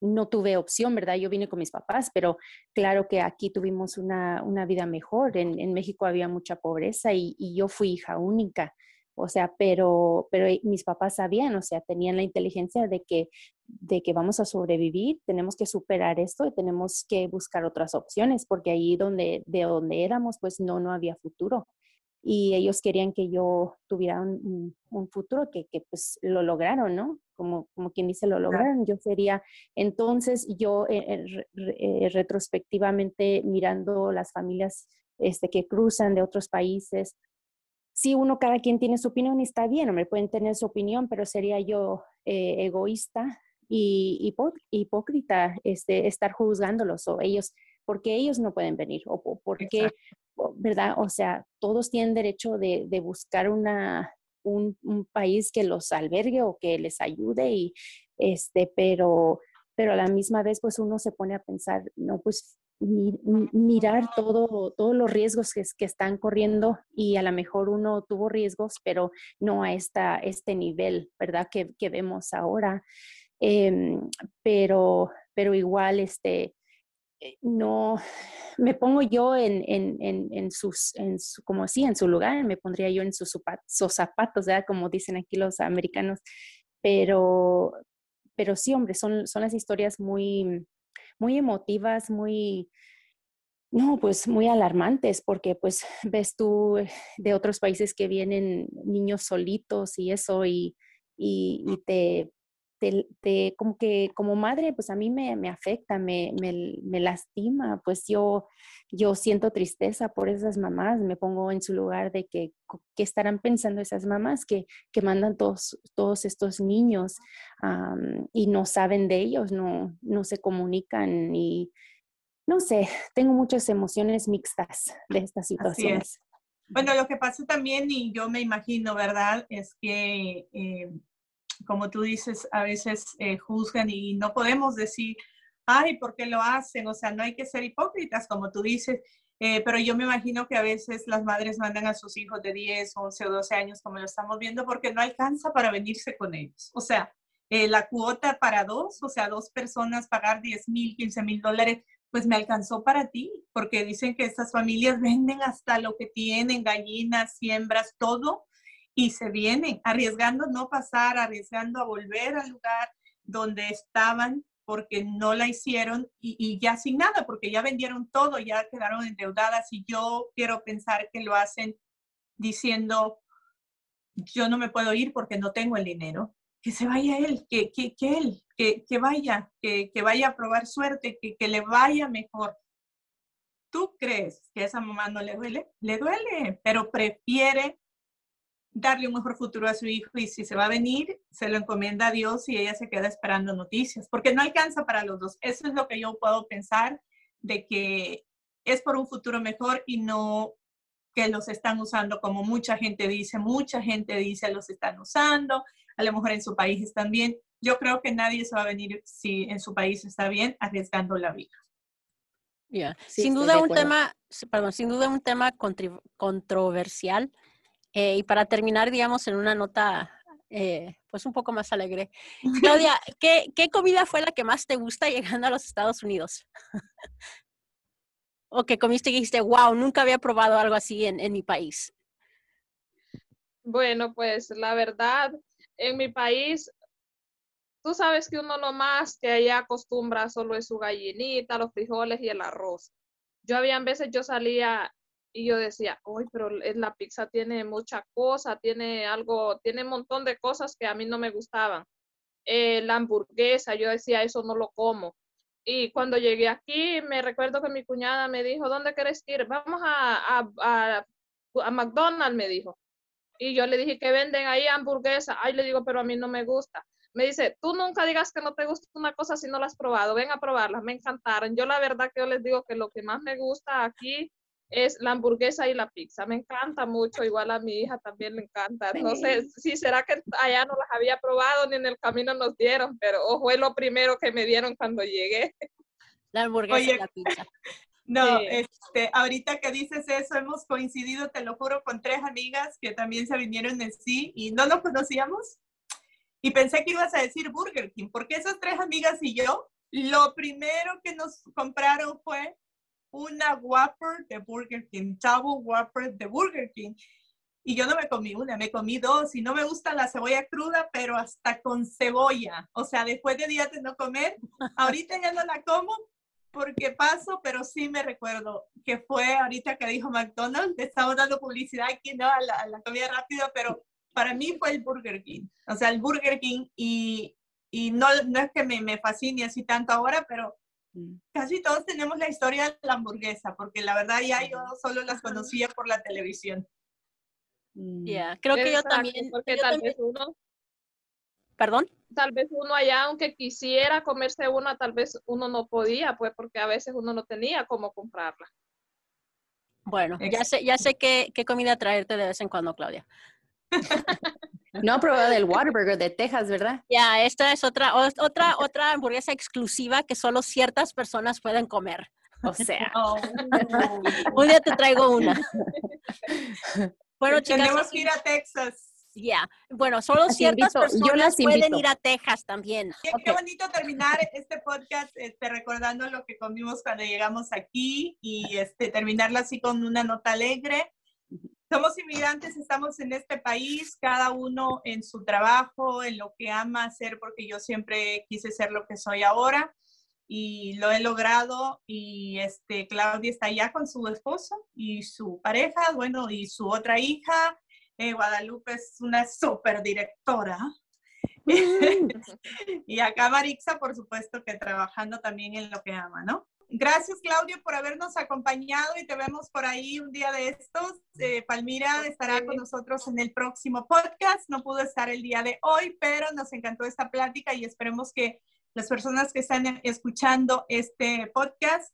no tuve opción, ¿verdad? Yo vine con mis papás, pero claro que aquí tuvimos una, vida mejor. En, México había mucha pobreza y, yo fui hija única. O sea, pero, pero mis papás sabían, o sea, tenían la inteligencia de que, de que vamos a sobrevivir, tenemos que superar esto y tenemos que buscar otras opciones, porque ahí donde, de donde éramos, pues no, no había futuro y ellos querían que yo tuviera un, futuro que, que, pues lo lograron, ¿no? Como, como quien dice, lo lograron. Yo sería, entonces yo eh, eh, eh, retrospectivamente mirando las familias este, que cruzan de otros países, sí, uno, cada quien tiene su opinión y está bien, me pueden tener su opinión, pero sería yo egoísta y hipócrita este, estar juzgándolos o ellos, porque ellos no pueden venir o porque ¿verdad? O sea, todos tienen derecho de, buscar una, un, país que los albergue o que les ayude, y, este, pero, pero a la misma vez, pues uno se pone a pensar, no, pues mirar todo, todos los riesgos que, están corriendo y a lo mejor uno tuvo riesgos, pero no a esta, este nivel, ¿verdad? Que, que vemos ahora. Em, pero, pero igual, este, no, me pongo yo en, en, en, sus, en su, como así, en su lugar, me pondría yo en sus, sus zapatos, ¿verdad? Como dicen aquí los americanos, pero, pero sí, hombre, son, son las historias muy, muy emotivas, muy, no, pues muy alarmantes, porque pues ves tú de otros países que vienen niños solitos y eso, y, y, y te, te, como que como madre, pues a mí me, me afecta, me, me, lastima, pues yo, yo siento tristeza por esas mamás, me pongo en su lugar de que, ¿qué estarán pensando esas mamás que, que mandan todos, todos estos niños y no saben de ellos, no, no se comunican y no sé, tengo muchas emociones mixtas de estas situaciones. Bueno, lo que pasa también, y yo me imagino, ¿verdad? Es que... Eh, como tú dices, a veces eh, juzgan y no podemos decir, ay, ¿por qué lo hacen? O sea, no hay que ser hipócritas, como tú dices, eh, pero yo me imagino que a veces las madres mandan a sus hijos de 10, 11 o 12 años, como lo estamos viendo, porque no alcanza para venirse con ellos. O sea, eh, la cuota para dos, o sea, dos personas pagar 10 mil, 15 mil dólares, pues me alcanzó para ti, porque dicen que estas familias venden hasta lo que tienen, gallinas, siembras, todo, y se vienen arriesgando no pasar, arriesgando a volver al lugar donde estaban porque no la hicieron y, ya sin nada, porque ya vendieron todo, ya quedaron endeudadas y yo quiero pensar que lo hacen diciendo, yo no me puedo ir porque no tengo el dinero, que se vaya él, que, que, que él, que, que vaya, que, que, vaya a probar suerte, que, que le vaya mejor. ¿Tú crees que a esa mamá no le duele? Le duele, pero prefiere darle un mejor futuro a su hijo y si se va a venir, se lo encomienda a Dios y ella se queda esperando noticias, porque no alcanza para los dos. Eso es lo que yo puedo pensar de que es por un futuro mejor y no que los están usando como mucha gente dice, mucha gente dice los están usando, a lo mejor en su país están bien. Yo creo que nadie se va a venir si en su país está bien arriesgando la vida. sin duda un tema, perdón, sin duda un tema controversial eh, y para terminar, digamos, en una nota eh, pues un poco más alegre. Claudia, ¿qué, ¿qué, comida fue la que más te gusta llegando a los Estados Unidos? o que comiste y dijiste, wow, nunca había probado algo así en, en mi país. Bueno, pues la verdad, en mi país, tú sabes que uno lo más que allá acostumbra solo es su gallinita, los frijoles y el arroz. Yo había veces yo salía y yo decía, uy, pero la pizza tiene mucha cosa, tiene algo, tiene un montón de cosas que a mí no me gustaban. Eh, la hamburguesa, yo decía, eso no lo como. Y cuando llegué aquí, me recuerdo que mi cuñada me dijo, ¿dónde quieres ir? Vamos a, a, a, McDonald's, me dijo. Y yo le dije que venden ahí hamburguesa. Ay, le digo, pero a mí no me gusta. Me dice, tú nunca digas que no te gusta una cosa si no la has probado. Ven a probarla, me encantaron. Yo la verdad que yo les digo que lo que más me gusta aquí es la hamburguesa y la pizza. Me encanta mucho, igual a mi hija también le encanta. No sé si será que allá no las había probado ni en el camino nos dieron, pero fue lo primero que me dieron cuando llegué. La hamburguesa y la pizza. No, este, ahorita que dices eso, hemos coincidido, te lo juro, con tres amigas que también se vinieron en sí y no nos conocíamos. Y pensé que ibas a decir Burger King, porque esas tres amigas y yo, lo primero que nos compraron fue una Whopper de Burger King, Double Whopper de Burger King. Y yo no me comí una, me comí dos. Y no me gusta la cebolla cruda, pero hasta con cebolla. O sea, después de días de no comer, ahorita ya no la como porque paso, pero sí me recuerdo que fue ahorita que dijo McDonald's, estamos dando publicidad aquí, ¿no? A la, comida rápida, pero para mí fue el Burger King. O sea, el Burger King y, y no, no es que me, me fascine así tanto ahora, pero. Casi todos tenemos la historia de la hamburguesa, porque la verdad ya yo solo las conocía por la televisión. Mm. Ya, creo que yo también. Porque tal vez uno. ¿Perdón? Tal vez uno allá, aunque quisiera comerse una, tal vez uno no podía, pues porque a veces uno no tenía cómo comprarla. Bueno, ya sé, ya sé qué, qué comida traerte de vez en cuando, Claudia. No ha probado el Whataburger de Texas, ¿verdad? Ya, esta es otra, otra, otra hamburguesa exclusiva que solo ciertas personas pueden comer. O sea, oh. un día te traigo una. Bueno, chicas, tenemos que ir a Texas. Ya, bueno, solo ciertas personas pueden ir a Texas también. Qué, bonito terminar este podcast este, recordando lo que comimos cuando llegamos aquí y este, terminarlo así con una nota alegre somos inmigrantes, estamos en este país, cada uno en su trabajo, en lo que ama hacer, porque yo siempre quise ser lo que soy ahora y lo he logrado. Y este, Claudia está allá con su esposo y su pareja, bueno, y su otra hija. Eh, Guadalupe es una súper directora. Mm. y acá Marixa, por supuesto, que trabajando también en lo que ama, ¿no? Gracias, Claudio, por habernos acompañado y te vemos por ahí un día de estos. Eh, Palmira estará con nosotros en el próximo podcast. No pudo estar el día de hoy, pero nos encantó esta plática y esperemos que las personas que están escuchando este podcast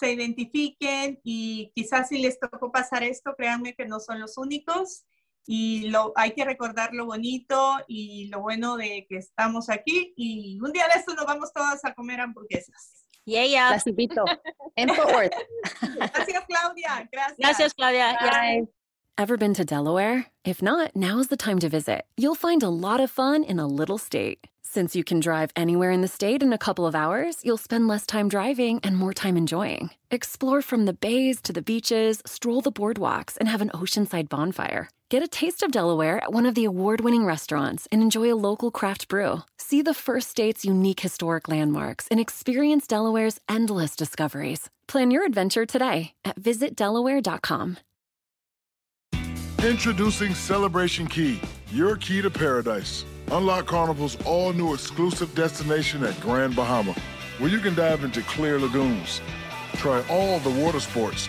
se identifiquen y quizás si les tocó pasar esto, créanme que no son los únicos y lo, hay que recordar lo bonito y lo bueno de que estamos aquí y un día de esto nos vamos todas a comer hamburguesas. Yeah, yeah. Las invito. En Fort Worth. Gracias, Claudia. Gracias. Gracias, Claudia. Bye. Ever been to Delaware? If not, now's the time to visit. You'll find a lot of fun in a little state. Since you can drive anywhere in the state in a couple of hours, you'll spend less time driving and more time enjoying. Explore from the bays to the beaches, stroll the boardwalks, and have an oceanside bonfire. Get a taste of Delaware at one of the award winning restaurants and enjoy a local craft brew. See the first state's unique historic landmarks and experience Delaware's endless discoveries. Plan your adventure today at visitdelaware.com. Introducing Celebration Key, your key to paradise. Unlock Carnival's all new exclusive destination at Grand Bahama, where you can dive into clear lagoons, try all the water sports,